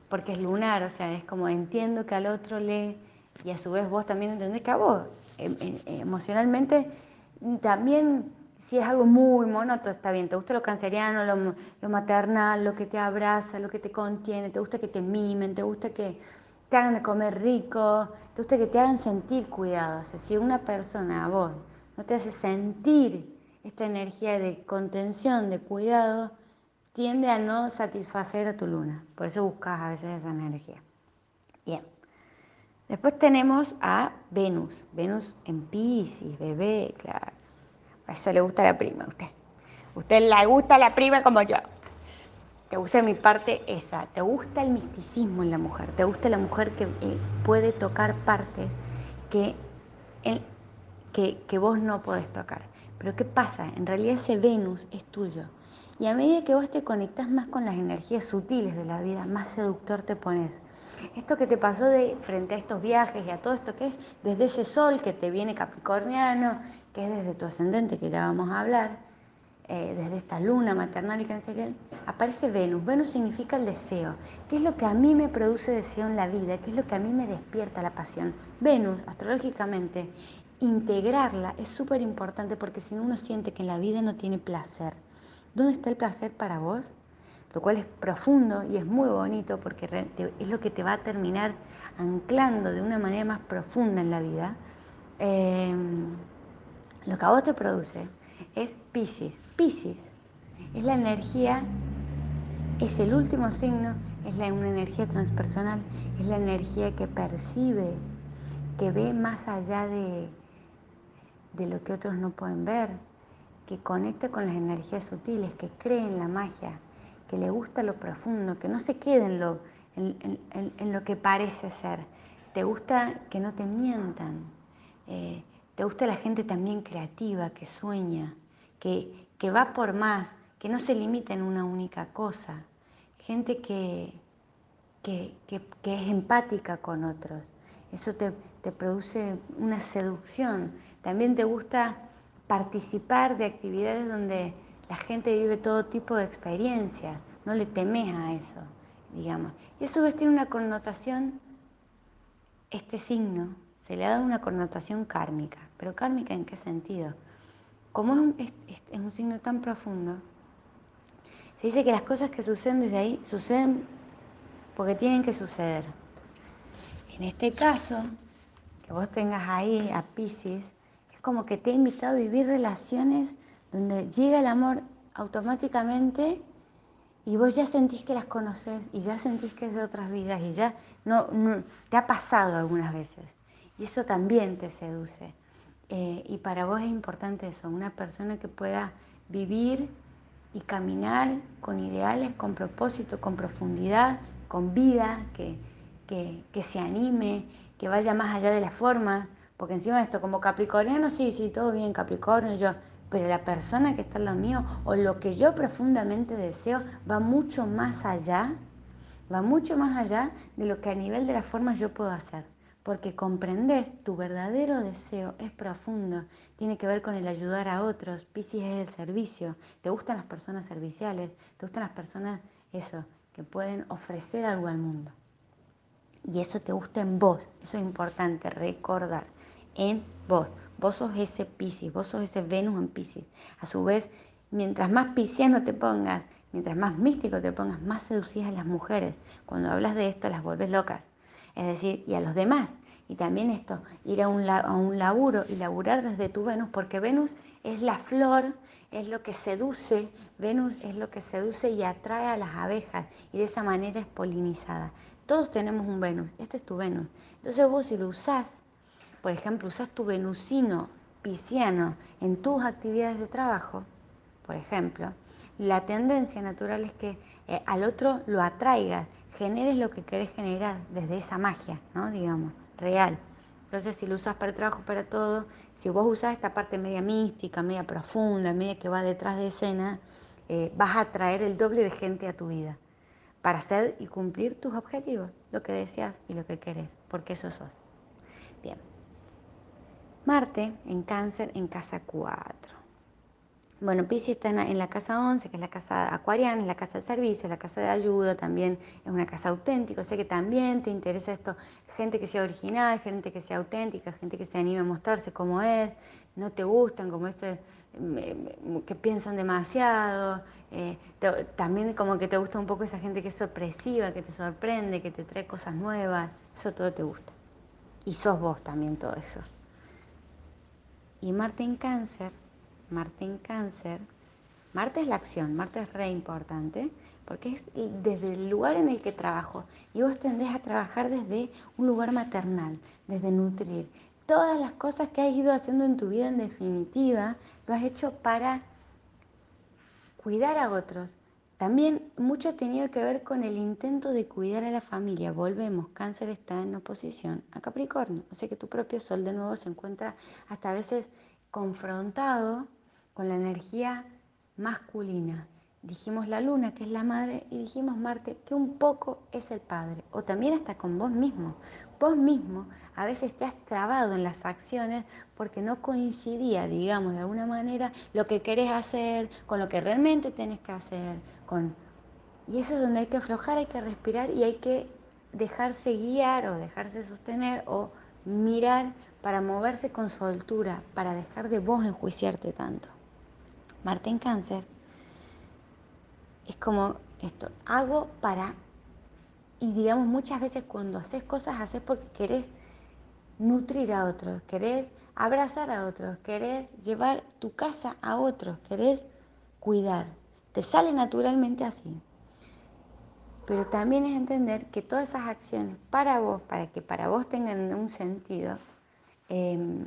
porque es lunar, o sea, es como entiendo que al otro le, y a su vez vos también entendés que a vos, em, em, emocionalmente, también si es algo muy monótono, está bien, te gusta lo canceriano, lo, maternal, lo que te abraza, lo que te contiene, te gusta que te mimen, te gusta que te hagan de comer rico, te gusta que te hagan sentir cuidados. O sea, si una persona a vos no te hace sentir esta energía de contención, de cuidado, tiende a no satisfacer a tu luna. Por eso buscas a veces esa energía. Bien. Después tenemos a Venus. Venus en Pisces, bebé, claro. A eso le gusta la prima a usted. usted le gusta la prima como yo. Te gusta mi parte esa. Te gusta el misticismo en la mujer. Te gusta la mujer que eh, puede tocar partes que, que, que vos no podés tocar. Pero ¿qué pasa? En realidad ese Venus es tuyo. Y a medida que vos te conectas más con las energías sutiles de la vida, más seductor te pones. Esto que te pasó de frente a estos viajes y a todo esto que es desde ese sol que te viene capricorniano, que es desde tu ascendente, que ya vamos a hablar, eh, desde esta luna maternal y cancerial, aparece Venus. Venus significa el deseo. ¿Qué es lo que a mí me produce deseo en la vida? ¿Qué es lo que a mí me despierta la pasión? Venus, astrológicamente, integrarla es súper importante porque si no uno siente que en la vida no tiene placer. ¿Dónde está el placer para vos? lo cual es profundo y es muy bonito porque es lo que te va a terminar anclando de una manera más profunda en la vida. Em, lo que a vos te produce es Pisces. Pisces es la energía, es el último signo, es una energía transpersonal, es la energía que percibe, que ve más allá de, de lo que otros no pueden ver, que conecta con las energías sutiles, que cree en la magia, que le gusta lo profundo, que no se quede en lo, en, lo que parece ser. Te gusta que no te mientan. Eh, te gusta la gente también creativa, que sueña, que, que va por más, que no se limita en una única cosa. Gente que, que, es empática con otros. Eso te, te produce una seducción. También te gusta participar de actividades donde la gente vive todo tipo de experiencias, no le temes a eso, digamos. Y eso tiene una connotación, este signo, se le ha dado una connotación kármica, pero kármica en qué sentido? Como es un, signo tan profundo, se dice que las cosas que suceden desde ahí suceden porque tienen que suceder. En este caso, que vos tengas ahí a Pisces, como que te ha invitado a vivir relaciones donde llega el amor automáticamente y vos ya sentís que las conoces y ya sentís que es de otras vidas y ya no, te ha pasado algunas veces. Y eso también te seduce. Eh, y para vos es importante eso, una persona que pueda vivir y caminar con ideales, con propósito, con profundidad, con vida, que, que, que se anime, que vaya más allá de la forma, porque encima de esto, como capricorniano, sí, sí, todo bien, Capricornio, yo, pero la persona que está en lo mío o lo que yo profundamente deseo va mucho más allá, va mucho más allá de lo que a nivel de las formas yo puedo hacer. Porque comprender tu verdadero deseo es profundo, tiene que ver con el ayudar a otros. Piscis es el servicio. ¿Te gustan las personas serviciales? ¿Te gustan las personas, eso, que pueden ofrecer algo al mundo? Y eso te gusta en vos, eso es importante recordar en vos. Vos sos ese Piscis, vos sos ese Venus en Piscis. A su vez, mientras más pisciano te pongas, mientras más místico te pongas, más seducís a las mujeres. Cuando hablas de esto, las vuelves locas. Es decir, y a los demás. Y también esto, ir a un, a un laburo y laburar desde tu Venus, porque Venus es la flor, es lo que seduce, Venus es lo que seduce y atrae a las abejas y de esa manera es polinizada. Todos tenemos un Venus, este es tu Venus. Entonces vos si lo usás por ejemplo, usas tu venusino pisciano en tus actividades de trabajo, por ejemplo, la tendencia natural es que eh, al otro lo atraigas, generes lo que querés generar desde esa magia, ¿no? Digamos, real. Entonces, si lo usas para el trabajo, para todo, si vos usas esta parte media mística, media profunda, media que va detrás de escena, eh, vas a atraer el doble de gente a tu vida para hacer y cumplir tus objetivos, lo que deseas y lo que querés, porque eso sos. Bien. Marte en cáncer en casa 4. Bueno, Pisces está en la, casa 11, que es la casa acuariana, es la casa de servicio, la casa de ayuda, también es una casa auténtica, o sea que también te interesa esto, gente que sea original, gente que sea auténtica, gente que se anime a mostrarse como es, no te gustan como este, que piensan demasiado, eh, también como que te gusta un poco esa gente que es sorpresiva, que te sorprende, que te trae cosas nuevas, eso todo te gusta. Y sos vos también todo eso. Y Marte en cáncer, Marte en cáncer, Marte es la acción, Marte es re importante, porque es desde el lugar en el que trabajo. Y vos tendés a trabajar desde un lugar maternal, desde nutrir. Todas las cosas que has ido haciendo en tu vida, en definitiva, lo has hecho para cuidar a otros, también mucho ha tenido que ver con el intento de cuidar a la familia. Volvemos, cáncer está en oposición a Capricornio. O sea que tu propio sol de nuevo se encuentra hasta a veces confrontado con la energía masculina. Dijimos la luna, que es la madre, y dijimos Marte, que un poco es el padre. O también hasta con vos mismo. Vos mismo a veces te has trabado en las acciones porque no coincidía, digamos, de alguna manera, lo que querés hacer con lo que realmente tenés que hacer. Con... Y eso es donde hay que aflojar, hay que respirar y hay que dejarse guiar o dejarse sostener o mirar para moverse con soltura, para dejar de vos enjuiciarte tanto. Marte en cáncer es como esto, hago para, y digamos muchas veces cuando haces cosas, haces porque querés nutrir a otros, querés abrazar a otros, querés llevar tu casa a otros, querés cuidar. Te sale naturalmente así. Pero también es entender que todas esas acciones para vos, para que para vos tengan un sentido, em,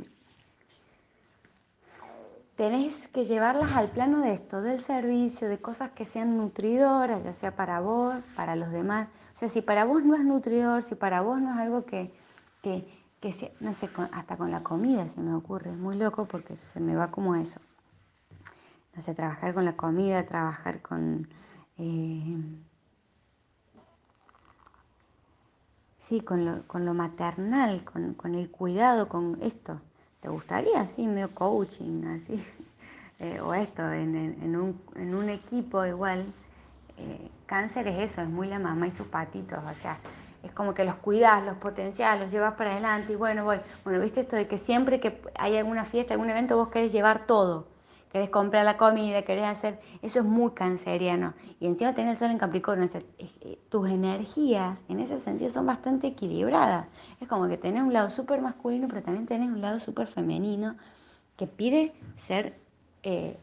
tenés que llevarlas al plano de esto, del servicio, de cosas que sean nutridoras, ya sea para vos, para los demás. O sea, si para vos no es nutridor, si para vos no es algo que, que, que no sé, hasta con la comida se me ocurre, es muy loco porque se me va como eso. No sé, trabajar con la comida, trabajar con... Eh, sí, con lo, con lo maternal, con, con el cuidado, con esto. ¿Te gustaría así, medio coaching, así? [laughs] Eh, o esto, en, en, un, en, un, equipo igual. Eh, cáncer es eso, es muy la mamá y sus patitos, o sea, es como que los cuidas, los potencias, los llevas para adelante y bueno, voy. Bueno, viste esto de que siempre que hay alguna fiesta, algún evento, vos querés llevar todo querés comprar la comida, querés hacer, eso es muy canceriano. Y encima tenés el sol en Capricornio, eh, tus energías en ese sentido son bastante equilibradas. Es como que tenés un lado súper masculino, pero también tenés un lado súper femenino que pide ser eh,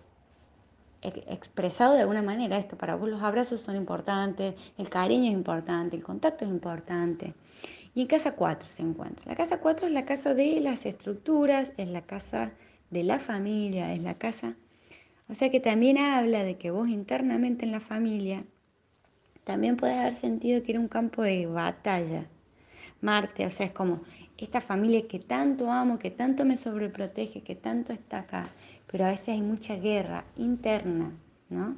expresado de alguna manera. Esto para vos los abrazos son importantes, el cariño es importante, el contacto es importante. Y en casa 4 se encuentra. La casa 4 es la casa de las estructuras, es la casa de la familia, es la casa. O sea que también habla de que vos internamente en la familia también puedes haber sentido que era un campo de batalla. Marte, o sea, es como esta familia que tanto amo, que tanto me sobreprotege, que tanto está acá, pero a veces hay mucha guerra interna, ¿no?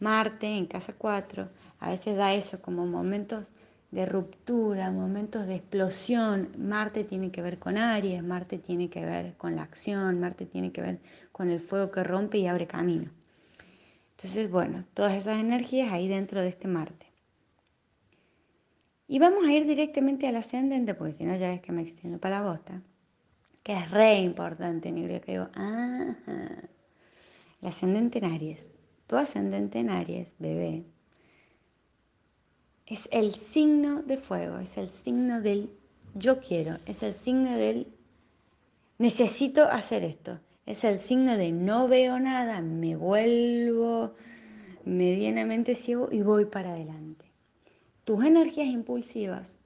Marte en casa 4 a veces da eso como momentos de ruptura, momentos de explosión. Marte tiene que ver con Aries, Marte tiene que ver con la acción, Marte tiene que ver con el fuego que rompe y abre camino. Entonces, bueno, todas esas energías ahí dentro de este Marte. Y vamos a ir directamente al ascendente, porque si no ya es que me extiendo para la bosta, que es re importante, negro, que digo, ah, el ascendente en Aries. Tu ascendente en Aries, bebé, es el signo de fuego, es el signo del yo quiero, es el signo del necesito hacer esto, es el signo de no veo nada, me vuelvo medianamente ciego y voy para adelante. Tus energías impulsivas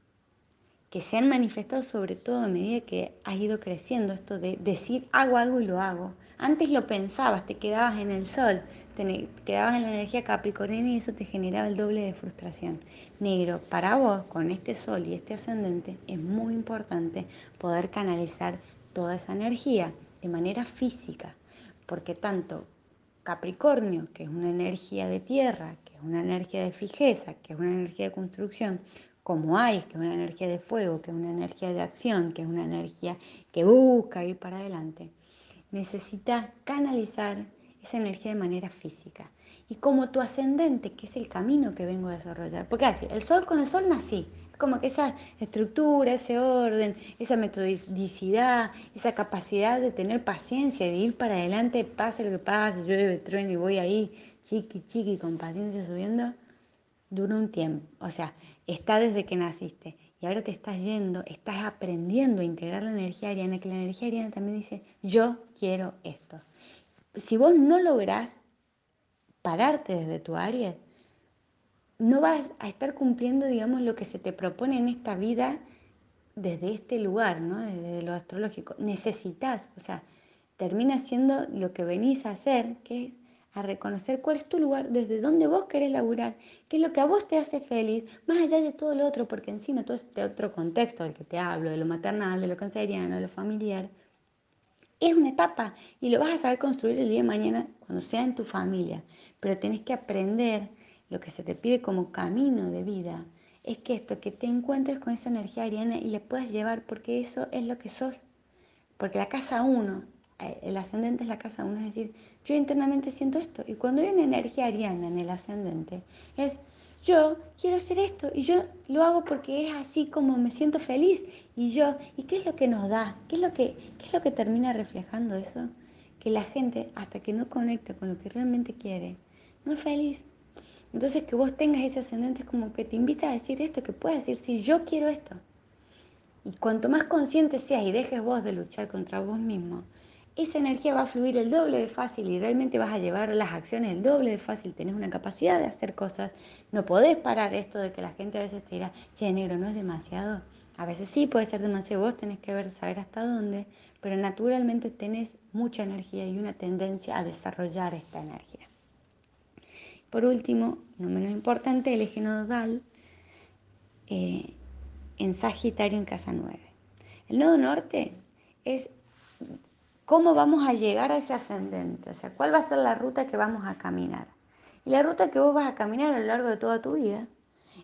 que se han manifestado sobre todo a medida que has ido creciendo, esto de decir hago algo y lo hago. Antes lo pensabas, te quedabas en el sol, quedabas en la energía capricorniana y eso te generaba el doble de frustración. Negro, para vos, con este sol y este ascendente, es muy importante poder canalizar toda esa energía de manera física, porque tanto Capricornio, que es una energía de tierra, que es una energía de fijeza, que es una energía de construcción, como Aries, que es una energía de fuego, que es una energía de acción, que es una energía que busca ir para adelante, necesita canalizar esa energía de manera física. Y como tu ascendente, que es el camino que vengo a desarrollar. Porque así, el sol con el sol nací. Como que esa estructura, ese orden, esa metodicidad, esa capacidad de tener paciencia, de ir para adelante, pase lo que pase, llueve, trueno y voy ahí, chiqui, chiqui, con paciencia subiendo, dura un tiempo. O sea, está desde que naciste. Y ahora te estás yendo, estás aprendiendo a integrar la energía ariana, que la energía ariana también dice, yo quiero esto si vos no lográs pararte desde tu área, no vas a estar cumpliendo, digamos, lo que se te propone en esta vida desde este lugar, ¿no? Desde lo astrológico. Necesitas, o sea, termina siendo lo que venís a hacer, que es a reconocer cuál es tu lugar, desde dónde vos querés laburar, qué es lo que a vos te hace feliz, más allá de todo lo otro, porque encima todo este otro contexto del que te hablo, de lo maternal, de lo canceriano, de lo familiar, es una etapa y lo vas a saber construir el día de mañana cuando sea en tu familia. Pero tenés que aprender lo que se te pide como camino de vida. Es que esto, que te encuentres con esa energía ariana y la puedas llevar porque eso es lo que sos. Porque la casa uno, eh, el ascendente es la casa uno, es decir, yo internamente siento esto. Y cuando hay una energía ariana en el ascendente, es yo quiero hacer esto y yo lo hago porque es así como me siento feliz y yo, ¿y qué es lo que nos da? ¿Qué es lo que, qué es lo que termina reflejando eso? Que la gente, hasta que no conecta con lo que realmente quiere, no es feliz. Entonces que vos tengas ese ascendente es como que te invita a decir esto, que puedes decir, sí, yo quiero esto. Y cuanto más consciente seas y dejes vos de luchar contra vos mismo, esa energía va a fluir el doble de fácil y realmente vas a llevar las acciones el doble de fácil. Tenés una capacidad de hacer cosas. No podés parar esto de que la gente a veces te dirá, che, negro, no es demasiado. A veces sí puede ser demasiado, vos tenés que ver, saber hasta dónde, pero naturalmente tenés mucha energía y una tendencia a desarrollar esta energía. Por último, no menos importante, el eje nodal eh, en Sagitario en casa 9. El nodo norte es cómo vamos a llegar a ese ascendente, o sea, cuál va a ser la ruta que vamos a caminar. Y la ruta que vos vas a caminar a lo largo de toda tu vida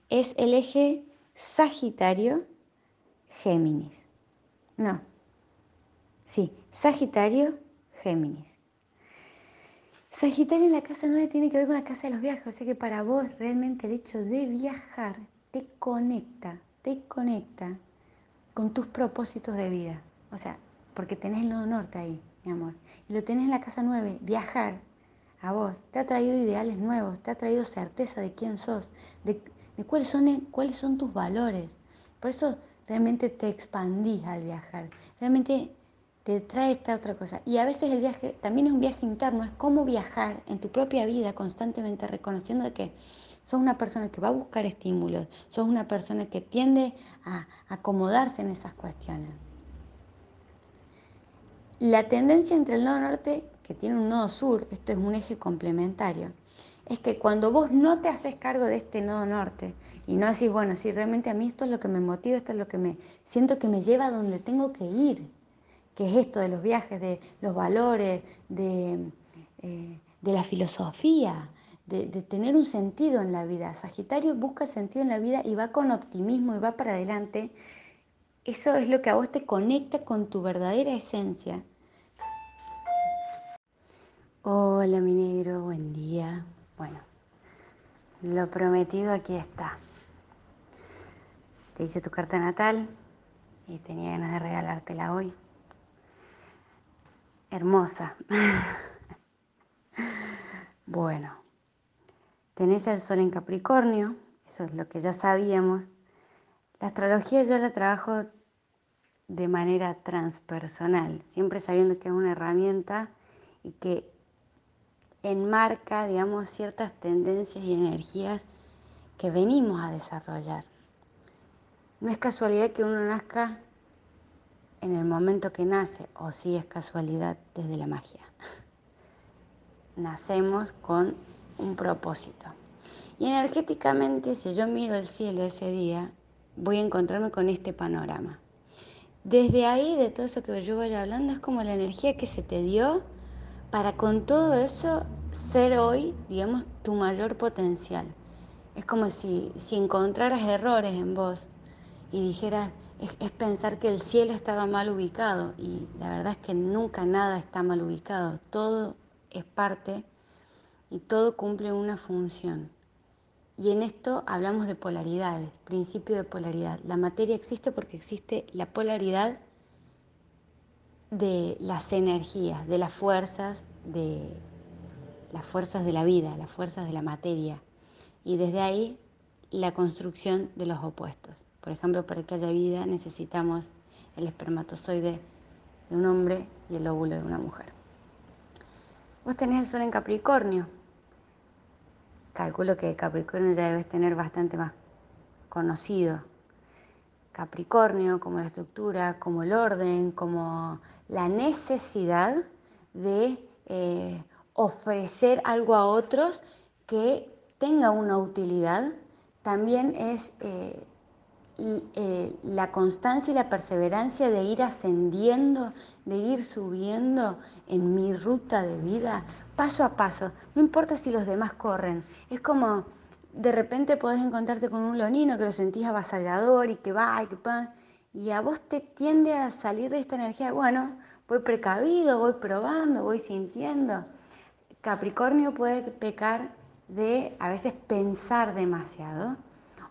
es el eje Sagitario-Géminis. No, sí, Sagitario-Géminis. Sagitario en la casa 9 tiene que ver con la casa de los viajes, o sea que para vos realmente el hecho de viajar te conecta, te conecta con tus propósitos de vida. O sea, porque tenés el nodo norte ahí, mi amor. Y lo tenés en la casa 9, viajar a vos. Te ha traído ideales nuevos, te ha traído certeza de quién sos, de, cuáles, son, cuáles son tus valores. Por eso realmente te expandís al viajar. Realmente te trae esta otra cosa. Y a veces el viaje también es un viaje interno, es cómo viajar en tu propia vida constantemente reconociendo que sos una persona que va a buscar estímulos, sos una persona que tiende a acomodarse en esas cuestiones. La tendencia entre el nodo norte, que tiene un nodo sur, esto es un eje complementario, es que cuando vos no te haces cargo de este nodo norte y no decís, bueno, si realmente a mí esto es lo que me motiva, esto es lo que me siento que me lleva a donde tengo que ir, que es esto de los viajes, de los valores, de, eh, la filosofía, de, de, tener un sentido en la vida. Sagitario busca sentido en la vida y va con optimismo y va para adelante. Eso es lo que a vos te conecta con tu verdadera esencia. Hola mi negro, buen día. Bueno, lo prometido aquí está. Te hice tu carta natal y tenía ganas de regalártela hoy hermosa. [laughs] bueno, tenés el sol en Capricornio, eso es lo que ya sabíamos. La astrología yo la trabajo de manera transpersonal, siempre sabiendo que es una herramienta y que enmarca, digamos, ciertas tendencias y energías que venimos a desarrollar. No es casualidad que uno nazca en el momento que nace, o si es casualidad desde la magia. [laughs] Nacemos con un propósito. Y energéticamente, si yo miro el cielo ese día, voy a encontrarme con este panorama. Desde ahí, de todo eso que yo voy hablando, es como la energía que se te dio para con todo eso ser hoy, digamos, tu mayor potencial. Es como si, si encontraras errores en vos y dijeras, es, pensar que el cielo estaba mal ubicado y la verdad es que nunca nada está mal ubicado, todo es parte y todo cumple una función. Y en esto hablamos de polaridades, principio de polaridad. La materia existe porque existe la polaridad de las energías, de las fuerzas, de las fuerzas de la vida, las fuerzas de la materia. Y desde ahí la construcción de los opuestos. Por ejemplo, para que haya vida necesitamos el espermatozoide de un hombre y el óvulo de una mujer. Vos tenés el sol en Capricornio. Calculo que Capricornio ya debes tener bastante más conocido. Capricornio como la estructura, como el orden, como la necesidad de eh, ofrecer algo a otros que tenga una utilidad, también es eh, eh, la constancia y la perseverancia de ir ascendiendo, de ir subiendo en mi ruta de vida, paso a paso. No importa si los demás corren. Es como de repente podés encontrarte con un lonino que lo sentís avasallador y que va y que va. Y a vos te tiende a salir de esta energía, bueno, voy precavido, voy probando, voy sintiendo. Capricornio puede pecar de a veces pensar demasiado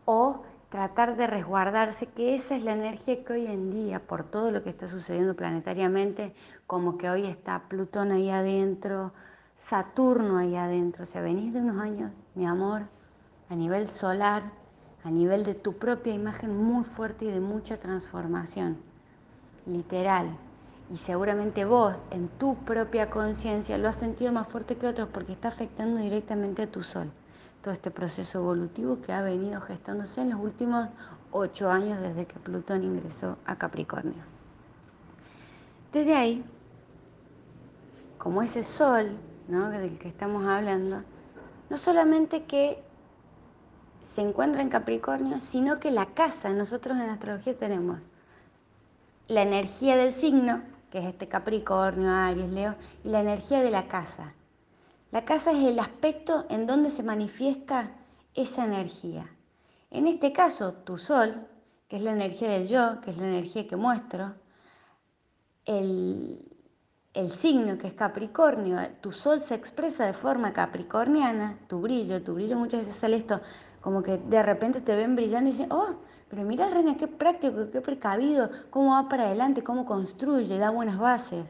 o tratar de resguardarse, que esa es la energía que hoy en día, por todo lo que está sucediendo planetariamente, como que hoy está Plutón ahí adentro, Saturno ahí adentro, o sea, venís de unos años, mi amor, a nivel solar, a nivel de tu propia imagen muy fuerte y de mucha transformación, literal. Y seguramente vos, en tu propia conciencia, lo has sentido más fuerte que otros porque está afectando directamente a tu sol. Todo este proceso evolutivo que ha venido gestándose en los últimos ocho años desde que Plutón ingresó a Capricornio. Desde ahí, como ese sol del que estamos hablando, no solamente que se encuentra en Capricornio, sino que la casa, nosotros en astrología tenemos la energía del signo, que es este Capricornio, Aries, Leo, y la energía de la casa. La casa es el aspecto en donde se manifiesta esa energía. En este caso, tu sol, que es la energía del yo, que es la energía que muestro, el, el signo que es Capricornio, tu sol se expresa de forma capricorniana, tu brillo, tu brillo muchas veces sale esto, como que de repente te ven brillando y dicen, oh, pero mira el qué práctico, qué precavido, cómo va para adelante, cómo construye, da buenas bases.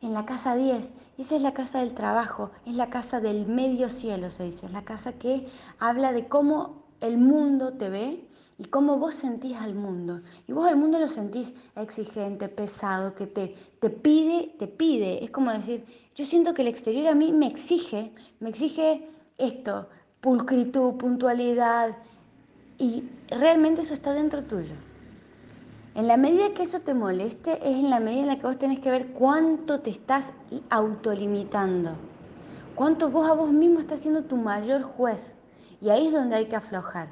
En la casa 10, esa es la casa del trabajo, es la casa del medio cielo, se dice, es la casa que habla de cómo el mundo te ve y cómo vos sentís al mundo. Y vos al mundo lo sentís exigente, pesado, que te, te pide, te pide. Es como decir, yo siento que el exterior a mí me exige, me exige esto, pulcritud, puntualidad, y realmente eso está dentro tuyo. En la medida que eso te moleste, es en la medida en la que vos tenés que ver cuánto te estás autolimitando. Cuánto vos a vos mismo estás siendo tu mayor juez. Y ahí es donde hay que aflojar.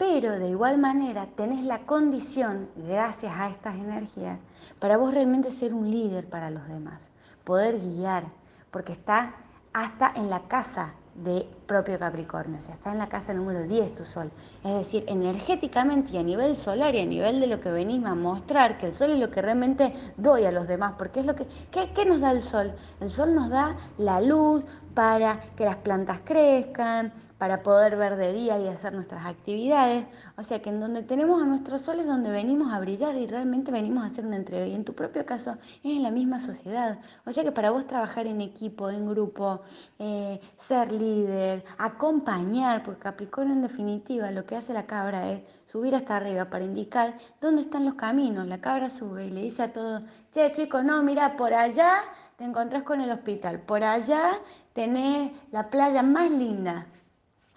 Pero de igual manera tenés la condición, gracias a estas energías, para vos realmente ser un líder para los demás. Poder guiar. Porque está hasta en la casa de propio Capricornio, o sea, está en la casa número 10 tu Sol. Es decir, energéticamente y a nivel solar y a nivel de lo que venís a mostrar, que el Sol es lo que realmente doy a los demás, porque es lo que, ¿qué, qué nos da el Sol? El Sol nos da la luz para que las plantas crezcan, para poder ver de día y hacer nuestras actividades. O sea que en donde tenemos a nuestro sol es donde venimos a brillar y realmente venimos a hacer una entrega. Y en tu propio caso es en la misma sociedad. O sea que para vos trabajar en equipo, en grupo, eh, ser líder, acompañar, porque Capricornio en definitiva lo que hace la cabra es subir hasta arriba para indicar dónde están los caminos. La cabra sube y le dice a todos, che chicos, no, mira, por allá te encontrás con el hospital, por allá tenés la playa más linda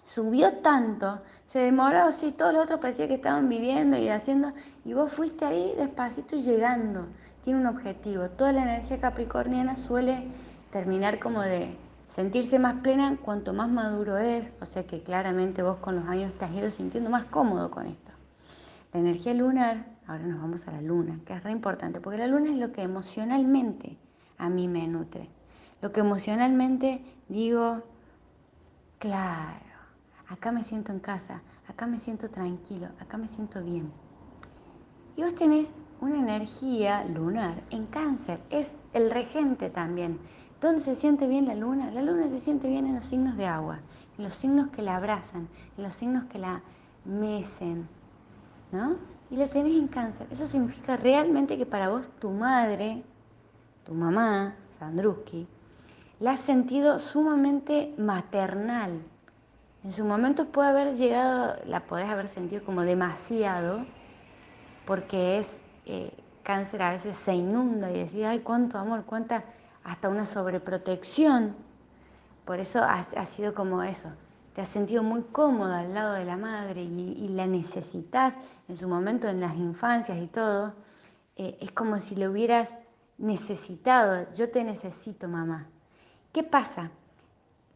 subió tanto, se demoró así, todos los otros parecía que estaban viviendo y haciendo, y vos fuiste ahí despacito y llegando. Tiene un objetivo. Toda la energía capricorniana suele terminar como de sentirse más plena cuanto más maduro es, o sea que claramente vos con los años te has ido sintiendo más cómodo con esto. La energía lunar, ahora nos vamos a la luna, que es re importante, porque la luna es lo que emocionalmente a mí me nutre. Lo que emocionalmente digo, claro, acá me siento en casa, acá me siento tranquilo, acá me siento bien. Y vos tenés una energía lunar en cáncer, es el regente también. ¿Dónde se siente bien la luna? La luna se siente bien en los signos de agua, en los signos que la abrazan, en los signos que la mecen, ¿no? Y la tenés en cáncer. Eso significa realmente que para vos tu madre, tu mamá, Sandruski, la has sentido sumamente maternal, en su momento puede haber llegado, la podés haber sentido como demasiado, porque es eh, cáncer a veces se inunda y decís, ay, cuánto amor, cuánta, hasta una sobreprotección. Por eso ha, sido como eso. Te has sentido muy cómoda al lado de la madre y, la necesitas en su momento en las infancias y todo. Eh, es como si le hubieras necesitado. Yo te necesito, mamá. ¿Qué pasa?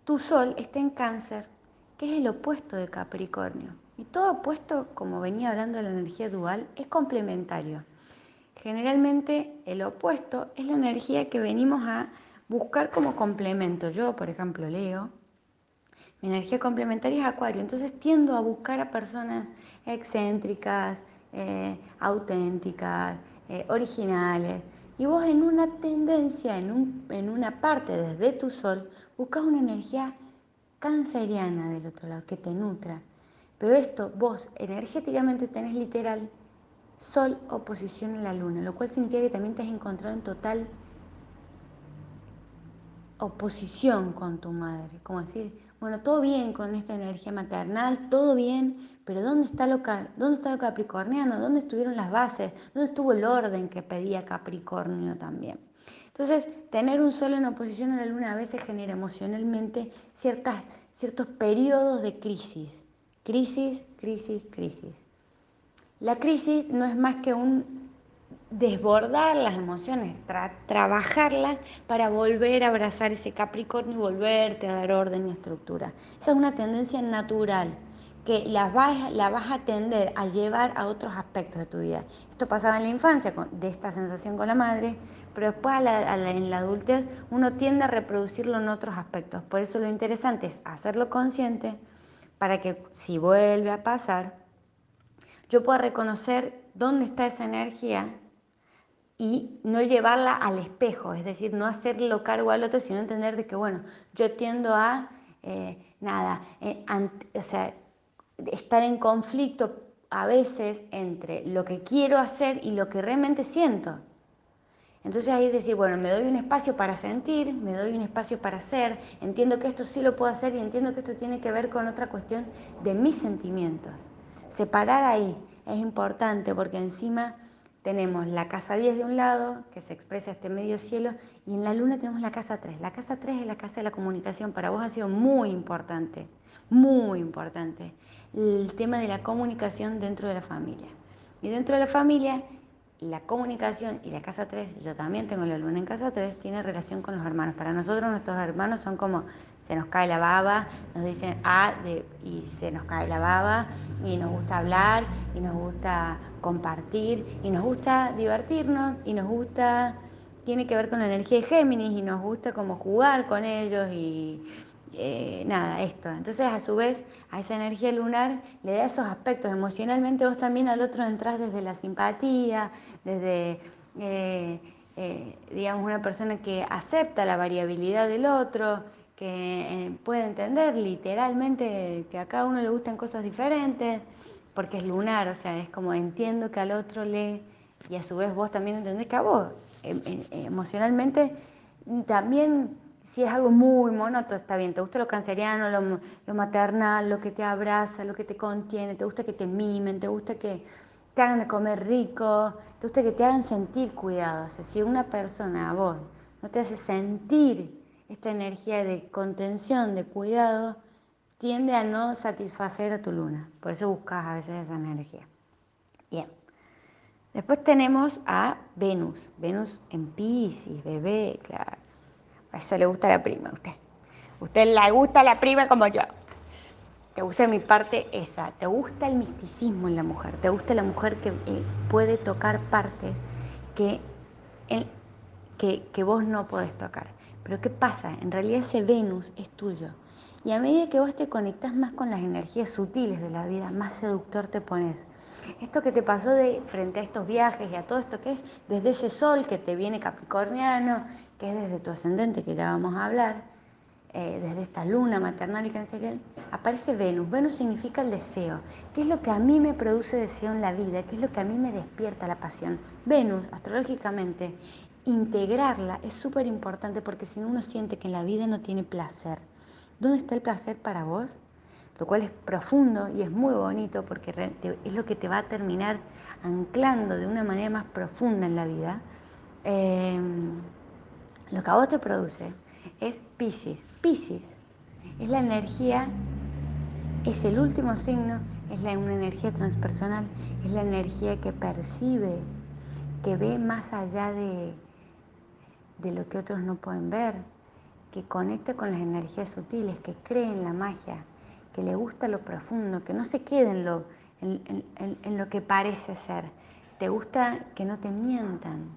Tu sol está en cáncer que es el opuesto de Capricornio. Y todo opuesto, como venía hablando de la energía dual, es complementario. Generalmente el opuesto es la energía que venimos a buscar como complemento. Yo, por ejemplo, leo, mi energía complementaria es Acuario, entonces tiendo a buscar a personas excéntricas, eh, auténticas, eh, originales. Y vos en una tendencia, en, en una parte desde tu sol, buscas una energía canceriana del otro lado, que te nutra. Pero esto, vos energéticamente tenés literal sol oposición a la luna, lo cual significa que también te has encontrado en total oposición con tu madre, como decir, bueno, todo bien con esta energía maternal, todo bien, pero ¿dónde está lo, dónde está lo capricorniano? ¿Dónde estuvieron las bases? ¿Dónde estuvo el orden que pedía Capricornio también? Entonces, tener un sol en oposición a la luna a veces genera emocionalmente ciertas, ciertos periodos de crisis. Crisis, crisis, crisis. La crisis no es más que un desbordar las emociones, trabajarlas para volver a abrazar ese Capricornio y volverte a dar orden y estructura. Esa es una tendencia natural que la vas, la vas a tender a llevar a otros aspectos de tu vida. Esto pasaba en la infancia, de esta sensación con la madre, pero después en la adultez uno tiende a reproducirlo en otros aspectos. Por eso lo interesante es hacerlo consciente para que si vuelve a pasar, yo pueda reconocer dónde está esa energía y no llevarla al espejo, es decir, no hacerlo cargo al otro, sino entender de que, bueno, yo tiendo a, eh, nada, eh, o sea, estar en conflicto a veces entre lo que quiero hacer y lo que realmente siento. Entonces ahí decir, bueno, me doy un espacio para sentir, me doy un espacio para hacer, entiendo que esto sí lo puedo hacer y entiendo que esto tiene que ver con otra cuestión de mis sentimientos. Separar ahí es importante porque encima tenemos la casa 10 de un lado, que se expresa este medio cielo, y en la luna tenemos la casa 3. La casa 3 es la casa de la comunicación. Para vos ha sido muy importante, muy importante, el tema de la comunicación dentro de la familia. Y dentro de la familia, la comunicación y la casa 3, yo también tengo la luna en casa 3, tiene relación con los hermanos. Para nosotros nuestros hermanos son como se nos cae la baba, nos dicen ah, y se nos cae la baba, y nos gusta hablar, y nos gusta compartir, y nos gusta divertirnos, y nos gusta, tiene que ver con la energía de Géminis, y nos gusta como jugar con ellos, y eh, nada, esto. Entonces, a su vez, a esa energía lunar le da esos aspectos. Emocionalmente vos también al otro entras desde la simpatía, desde... Eh, eh, digamos, una persona que acepta la variabilidad del otro, que puede entender literalmente que a cada uno le gustan cosas diferentes, porque es lunar, o sea, es como entiendo que al otro le, y a su vez vos también entendés que a vos, em, em, emocionalmente, también si es algo muy monótono, está bien, te gusta lo canceriano, lo, maternal, lo que te abraza, lo que te contiene, te gusta que te mimen, te gusta que te hagan de comer rico, te gusta que te hagan sentir cuidado. Si una persona a vos no te hace sentir esta energía de contención, de cuidado, tiende a no satisfacer a tu luna. Por eso buscas a veces esa energía. Bien. Después tenemos a Venus. Venus en Pisces, bebé, claro. A eso le gusta la prima a usted. Usted le gusta la prima como yo. Te gusta mi parte esa. Te gusta el misticismo en la mujer. Te gusta la mujer que eh, puede tocar partes que, que, que vos no podés tocar. Pero ¿qué pasa? En realidad ese Venus es tuyo. Y a medida que vos te conectas más con las energías sutiles de la vida, más seductor te pones. Esto que te pasó de frente a estos viajes y a todo esto que es desde ese sol que te viene capricorniano, que es desde tu ascendente, que ya vamos a hablar, eh, desde esta luna maternal y cancerial, aparece Venus. Venus significa el deseo. ¿Qué es lo que a mí me produce deseo en la vida? ¿Qué es lo que a mí me despierta la pasión? Venus, astrológicamente, integrarla es súper importante porque si no uno siente que en la vida no tiene placer. ¿Dónde está el placer para vos? Lo cual es profundo y es muy bonito porque es lo que te va a terminar anclando de una manera más profunda en la vida. Em, lo que a vos te produce es Pisces. Pisces es la energía, es el último signo, es una energía transpersonal, es la energía que percibe, que ve más allá de, de lo que otros no pueden ver, que conecta con las energías sutiles, que cree en la magia, que le gusta lo profundo, que no se quede en lo, en, lo que parece ser. Te gusta que no te mientan.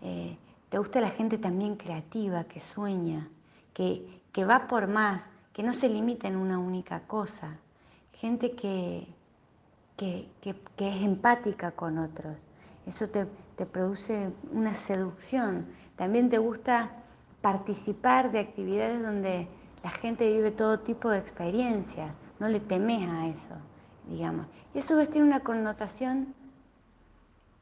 Eh, te gusta la gente también creativa, que sueña, que, que va por más, que no se limita en una única cosa. Gente que, que, que es empática con otros. Eso te, te produce una seducción también te gusta participar de actividades donde la gente vive todo tipo de experiencias, no le temes a eso, digamos. Y eso tiene una connotación,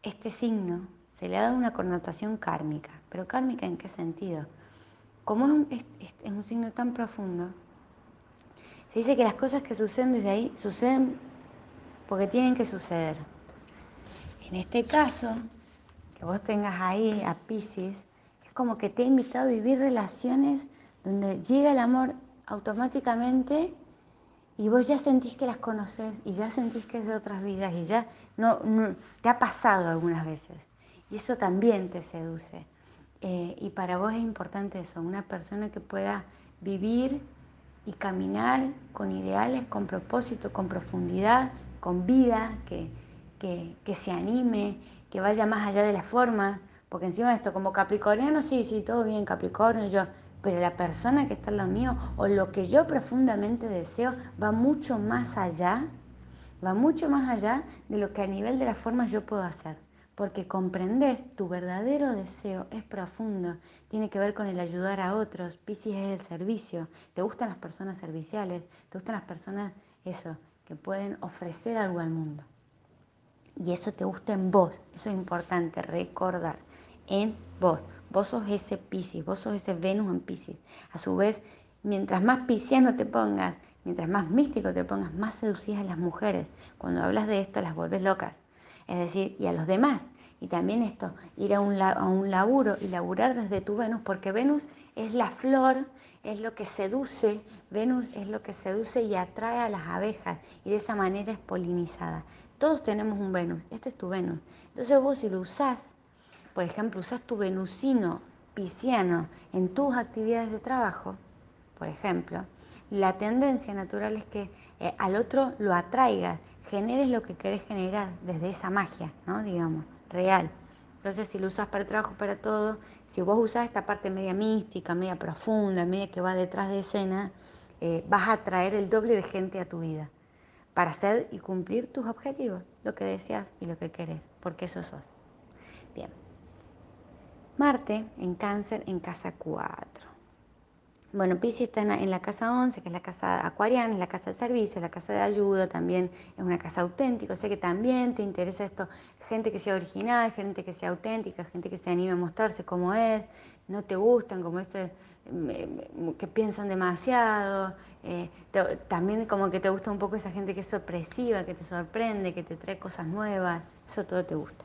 este signo se le ha dado una connotación kármica, pero kármica en qué sentido? como es, un signo tan profundo, se dice que las cosas que suceden desde ahí suceden porque tienen que suceder. En este caso, que vos tengas ahí a Pisces, es como que te ha invitado a vivir relaciones donde llega el amor automáticamente y vos ya sentís que las conoces y ya sentís que es de otras vidas y ya no, te ha pasado algunas veces. Y eso también te seduce. Eh, y para vos es importante eso, una persona que pueda vivir y caminar con ideales, con propósito, con profundidad, con vida, que, que, se anime, que vaya más allá de la forma, porque encima de esto, como capricorniano, sí, sí, todo bien, Capricornio, yo, pero la persona que está en lo mío o lo que yo profundamente deseo va mucho más allá, va mucho más allá de lo que a nivel de las formas yo puedo hacer. Porque comprender tu verdadero deseo es profundo, tiene que ver con el ayudar a otros. Piscis es el servicio. ¿Te gustan las personas serviciales? ¿Te gustan las personas, eso, que pueden ofrecer algo al mundo? Y eso te gusta en vos. Eso es importante recordar. En vos. Vos sos ese Piscis, vos sos ese Venus en Piscis. A su vez, mientras más pisciano te pongas, mientras más místico te pongas, más seducís a las mujeres. Cuando hablas de esto, las vuelves locas. Es decir, y a los demás. Y también esto, ir a un, a un laburo y laburar desde tu Venus, porque Venus es la flor, es lo que seduce, Venus es lo que seduce y atrae a las abejas y de esa manera es polinizada. Todos tenemos un Venus, este es tu Venus. Entonces vos si lo usás, por ejemplo, usás tu venusino pisciano en tus actividades de trabajo, por ejemplo, la tendencia natural es que eh, al otro lo atraigas, generes lo que querés generar desde esa magia, ¿no? Digamos, real. Entonces, si lo usas para el trabajo, para todo, si vos usás esta parte media mística, media profunda, media que va detrás de escena, eh, vas a atraer el doble de gente a tu vida para hacer y cumplir tus objetivos, lo que deseas y lo que querés, porque eso sos. Bien. Marte en cáncer en casa 4. Bueno, Pisces está en la, casa 11, que es la casa acuariana, es la casa de servicio, la casa de ayuda, también es una casa auténtica, o sea que también te interesa esto, gente que sea original, gente que sea auténtica, gente que se anime a mostrarse como es, no te gustan como este que piensan demasiado, eh, también como que te gusta un poco esa gente que es sorpresiva, que te sorprende, que te trae cosas nuevas, eso todo te gusta.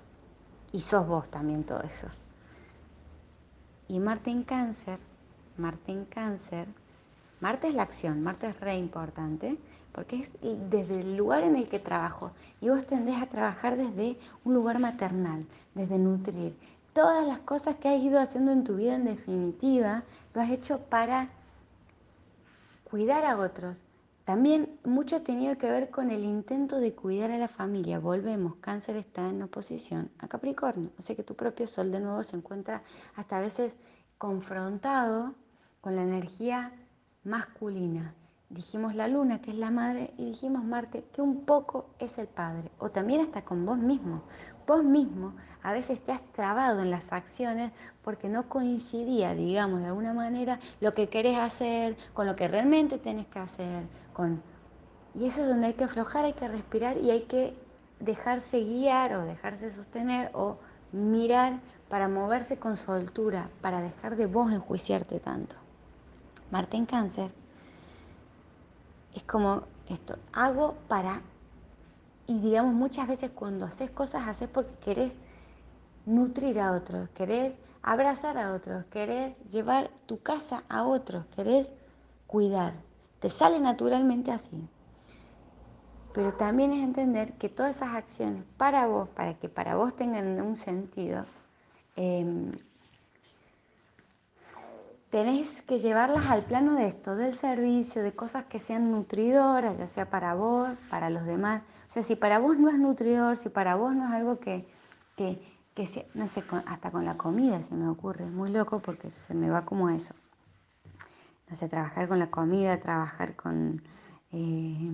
Y sos vos también todo eso. Y Marte en cáncer Marte en cáncer. Marte es la acción, Marte es re importante porque es desde el lugar en el que trabajo y vos tendés a trabajar desde un lugar maternal, desde nutrir. Todas las cosas que has ido haciendo en tu vida en definitiva, lo has hecho para cuidar a otros. También mucho ha tenido que ver con el intento de cuidar a la familia. Volvemos, cáncer está en oposición a Capricornio. O sea que tu propio sol de nuevo se encuentra hasta a veces confrontado con la energía masculina. Dijimos la luna, que es la madre, y dijimos Marte, que un poco es el padre, o también hasta con vos mismo. Vos mismo a veces te has trabado en las acciones porque no coincidía, digamos, de alguna manera, lo que querés hacer con lo que realmente tenés que hacer. Con... Y eso es donde hay que aflojar, hay que respirar y hay que dejarse guiar o dejarse sostener o mirar para moverse con soltura, para dejar de vos enjuiciarte tanto. Marte en cáncer, es como esto, hago para, y digamos muchas veces cuando haces cosas, haces porque querés nutrir a otros, querés abrazar a otros, querés llevar tu casa a otros, querés cuidar. Te sale naturalmente así. Pero también es entender que todas esas acciones para vos, para que para vos tengan un sentido, em, tenés que llevarlas al plano de esto, del servicio, de cosas que sean nutridoras, ya sea para vos, para los demás. O sea, si para vos no es nutridor, si para vos no es algo que, que, que no sé, hasta con la comida se me ocurre, muy loco porque se me va como eso. No sé, trabajar con la comida, trabajar con... Eh,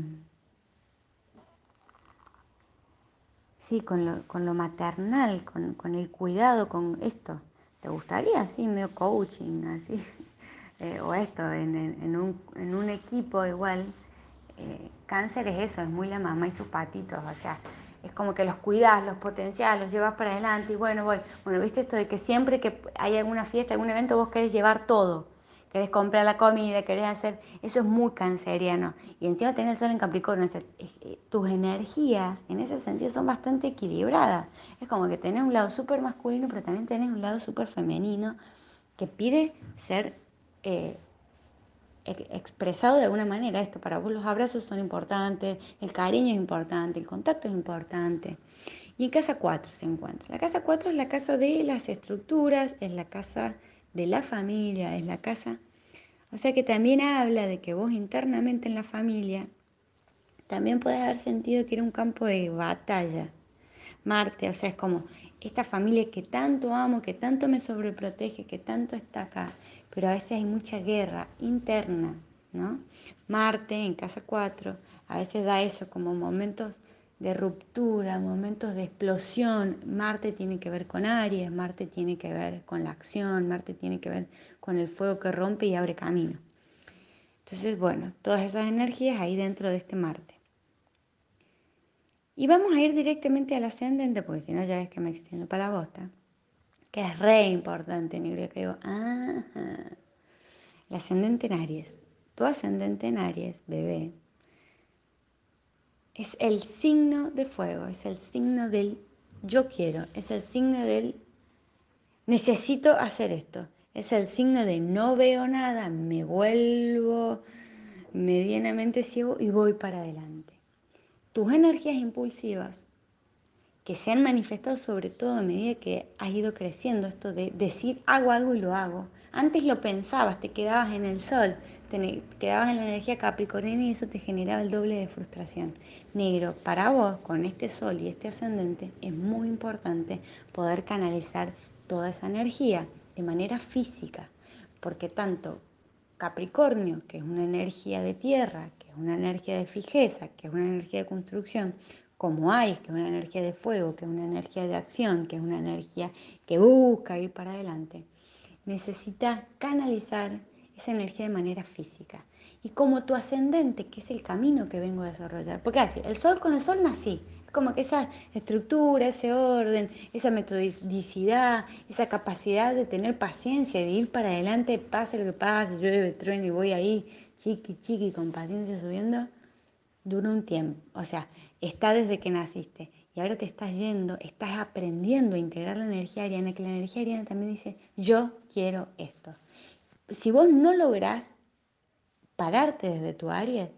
sí, con lo, con lo maternal, con, con el cuidado, con esto. ¿Te gustaría así, medio coaching, así? [laughs] Eh, o esto, en, un, equipo igual. Eh, cáncer es eso, es muy la mamá y sus patitos, o sea, es como que los cuidas, los potencias, los llevas para adelante y bueno, voy. Bueno, viste esto de que siempre que hay alguna fiesta, algún evento, vos querés llevar todo. Querés comprar la comida, querés hacer, eso es muy canceriano. Y encima tenés el sol en Capricornio, eh, tus energías en ese sentido son bastante equilibradas. Es como que tenés un lado súper masculino, pero también tenés un lado súper femenino que pide ser eh, expresado de alguna manera. Esto, para vos los abrazos son importantes, el cariño es importante, el contacto es importante. Y en casa 4 se encuentra. La casa 4 es la casa de las estructuras, es la casa de la familia, es la casa. O sea que también habla de que vos internamente en la familia también puedes haber sentido que era un campo de batalla. Marte, o sea, es como esta familia que tanto amo, que tanto me sobreprotege, que tanto está acá, pero a veces hay mucha guerra interna, ¿no? Marte en casa 4 a veces da eso como momentos de ruptura, momentos de explosión. Marte tiene que ver con Aries, Marte tiene que ver con la acción, Marte tiene que ver con el fuego que rompe y abre camino. Entonces, bueno, todas esas energías ahí dentro de este Marte. Y vamos a ir directamente al ascendente, porque si no ya es que me extiendo para la bosta, que es re importante, negro, que digo, ah, el ascendente en Aries. Tu ascendente en Aries, bebé, es el signo de fuego, es el signo del yo quiero, es el signo del necesito hacer esto, es el signo de no veo nada, me vuelvo medianamente ciego y voy para adelante. Tus energías impulsivas que se han manifestado sobre todo a medida que has ido creciendo, esto de decir hago algo y lo hago. Antes lo pensabas, te quedabas en el sol, quedabas en la energía capricorniana y eso te generaba el doble de frustración. Negro, para vos, con este sol y este ascendente, es muy importante poder canalizar toda esa energía de manera física, porque tanto Capricornio, que es una energía de tierra, que es una energía de fijeza, que es una energía de construcción, como hay, que es una energía de fuego, que es una energía de acción, que es una energía que busca ir para adelante, necesita canalizar esa energía de manera física. Y como tu ascendente, que es el camino que vengo a desarrollar, porque así, el sol con el sol nací, como que esa estructura, ese orden, esa metodicidad, esa capacidad de tener paciencia, de ir para adelante, pase lo que pase, llueve, trueno y voy ahí, chiqui, chiqui, con paciencia subiendo, dura un tiempo. O sea, está desde que naciste y ahora te estás yendo, estás aprendiendo a integrar la energía ariana, que la energía ariana también dice, yo quiero esto. Si vos no lográs pararte desde tu área,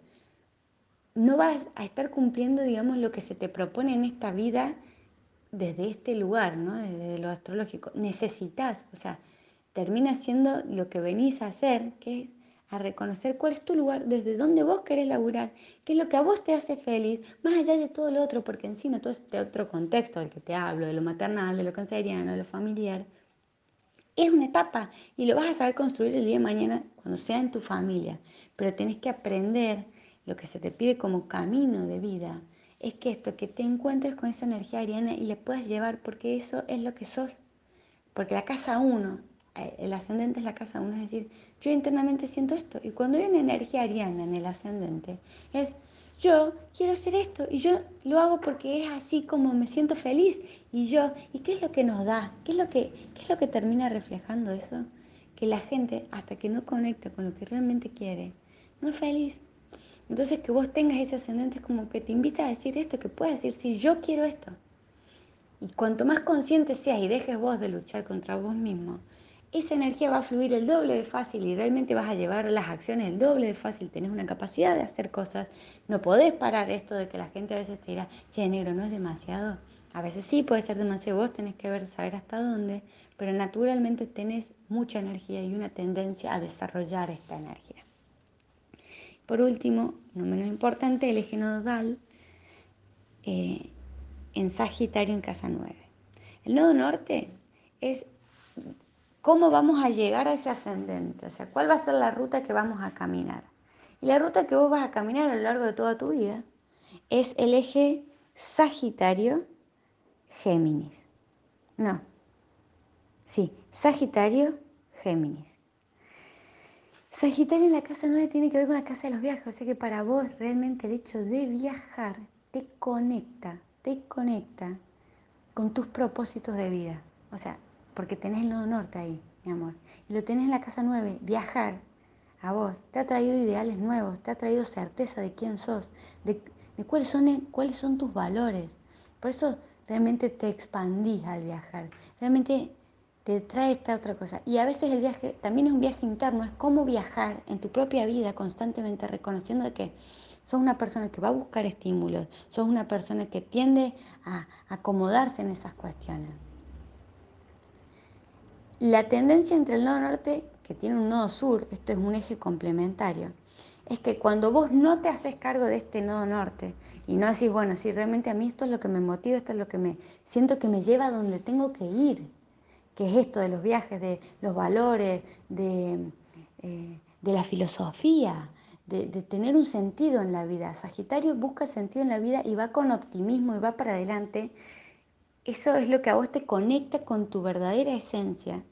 no vas a estar cumpliendo, digamos, lo que se te propone en esta vida desde este lugar, ¿no? Desde lo astrológico. Necesitas, o sea, termina siendo lo que venís a hacer, que es a reconocer cuál es tu lugar, desde dónde vos querés laburar, qué es lo que a vos te hace feliz, más allá de todo lo otro, porque encima todo este otro contexto del que te hablo, de lo maternal, de lo canceriano, de lo familiar, es una etapa y lo vas a saber construir el día de mañana cuando sea en tu familia, pero tenés que aprender lo que se te pide como camino de vida, es que esto, que te encuentres con esa energía ariana y le puedas llevar, porque eso es lo que sos, porque la casa uno eh, el ascendente es la casa uno, es decir, yo internamente siento esto. Y cuando hay una energía ariana en el ascendente, es yo quiero hacer esto y yo lo hago porque es así como me siento feliz. Y yo, ¿y qué es lo que nos da? ¿Qué es lo que, qué es lo que termina reflejando eso? Que la gente, hasta que no conecta con lo que realmente quiere, no es feliz. Entonces que vos tengas ese ascendente es como que te invita a decir esto, que puedas decir, sí, yo quiero esto. Y cuanto más consciente seas y dejes vos de luchar contra vos mismo, esa energía va a fluir el doble de fácil y realmente vas a llevar las acciones el doble de fácil. Tenés una capacidad de hacer cosas. No podés parar esto de que la gente a veces te dirá, che, negro, no es demasiado. A veces sí puede ser demasiado, vos tenés que ver, saber hasta dónde, pero naturalmente tenés mucha energía y una tendencia a desarrollar esta energía. Por último, no menos importante, el eje nodal eh, en Sagitario en casa 9. El nodo norte es cómo vamos a llegar a ese ascendente, o sea, cuál va a ser la ruta que vamos a caminar. Y la ruta que vos vas a caminar a lo largo de toda tu vida es el eje Sagitario-Géminis. No, sí, Sagitario-Géminis. Sagitario en la casa 9 tiene que ver con la casa de los viajes, o sea que para vos realmente el hecho de viajar te conecta, te conecta con tus propósitos de vida. O sea, porque tenés el nodo norte ahí, mi amor. Y lo tenés en la casa 9, viajar a vos, te ha traído ideales nuevos, te ha traído certeza de quién sos, de, cuáles, son, cuáles son tus valores. Por eso realmente te expandís al viajar, realmente te trae esta otra cosa. Y a veces el viaje también es un viaje interno, es cómo viajar en tu propia vida constantemente reconociendo que sos una persona que va a buscar estímulos, sos una persona que tiende a acomodarse en esas cuestiones. La tendencia entre el nodo norte, que tiene un nodo sur, esto es un eje complementario, es que cuando vos no te haces cargo de este nodo norte y no decís, bueno, si realmente a mí esto es lo que me motiva, esto es lo que me siento que me lleva a donde tengo que ir, que es esto de los viajes, de los valores, de, eh, la filosofía, de, de, tener un sentido en la vida. Sagitario busca sentido en la vida y va con optimismo y va para adelante eso es lo que a vos te conecta con tu verdadera esencia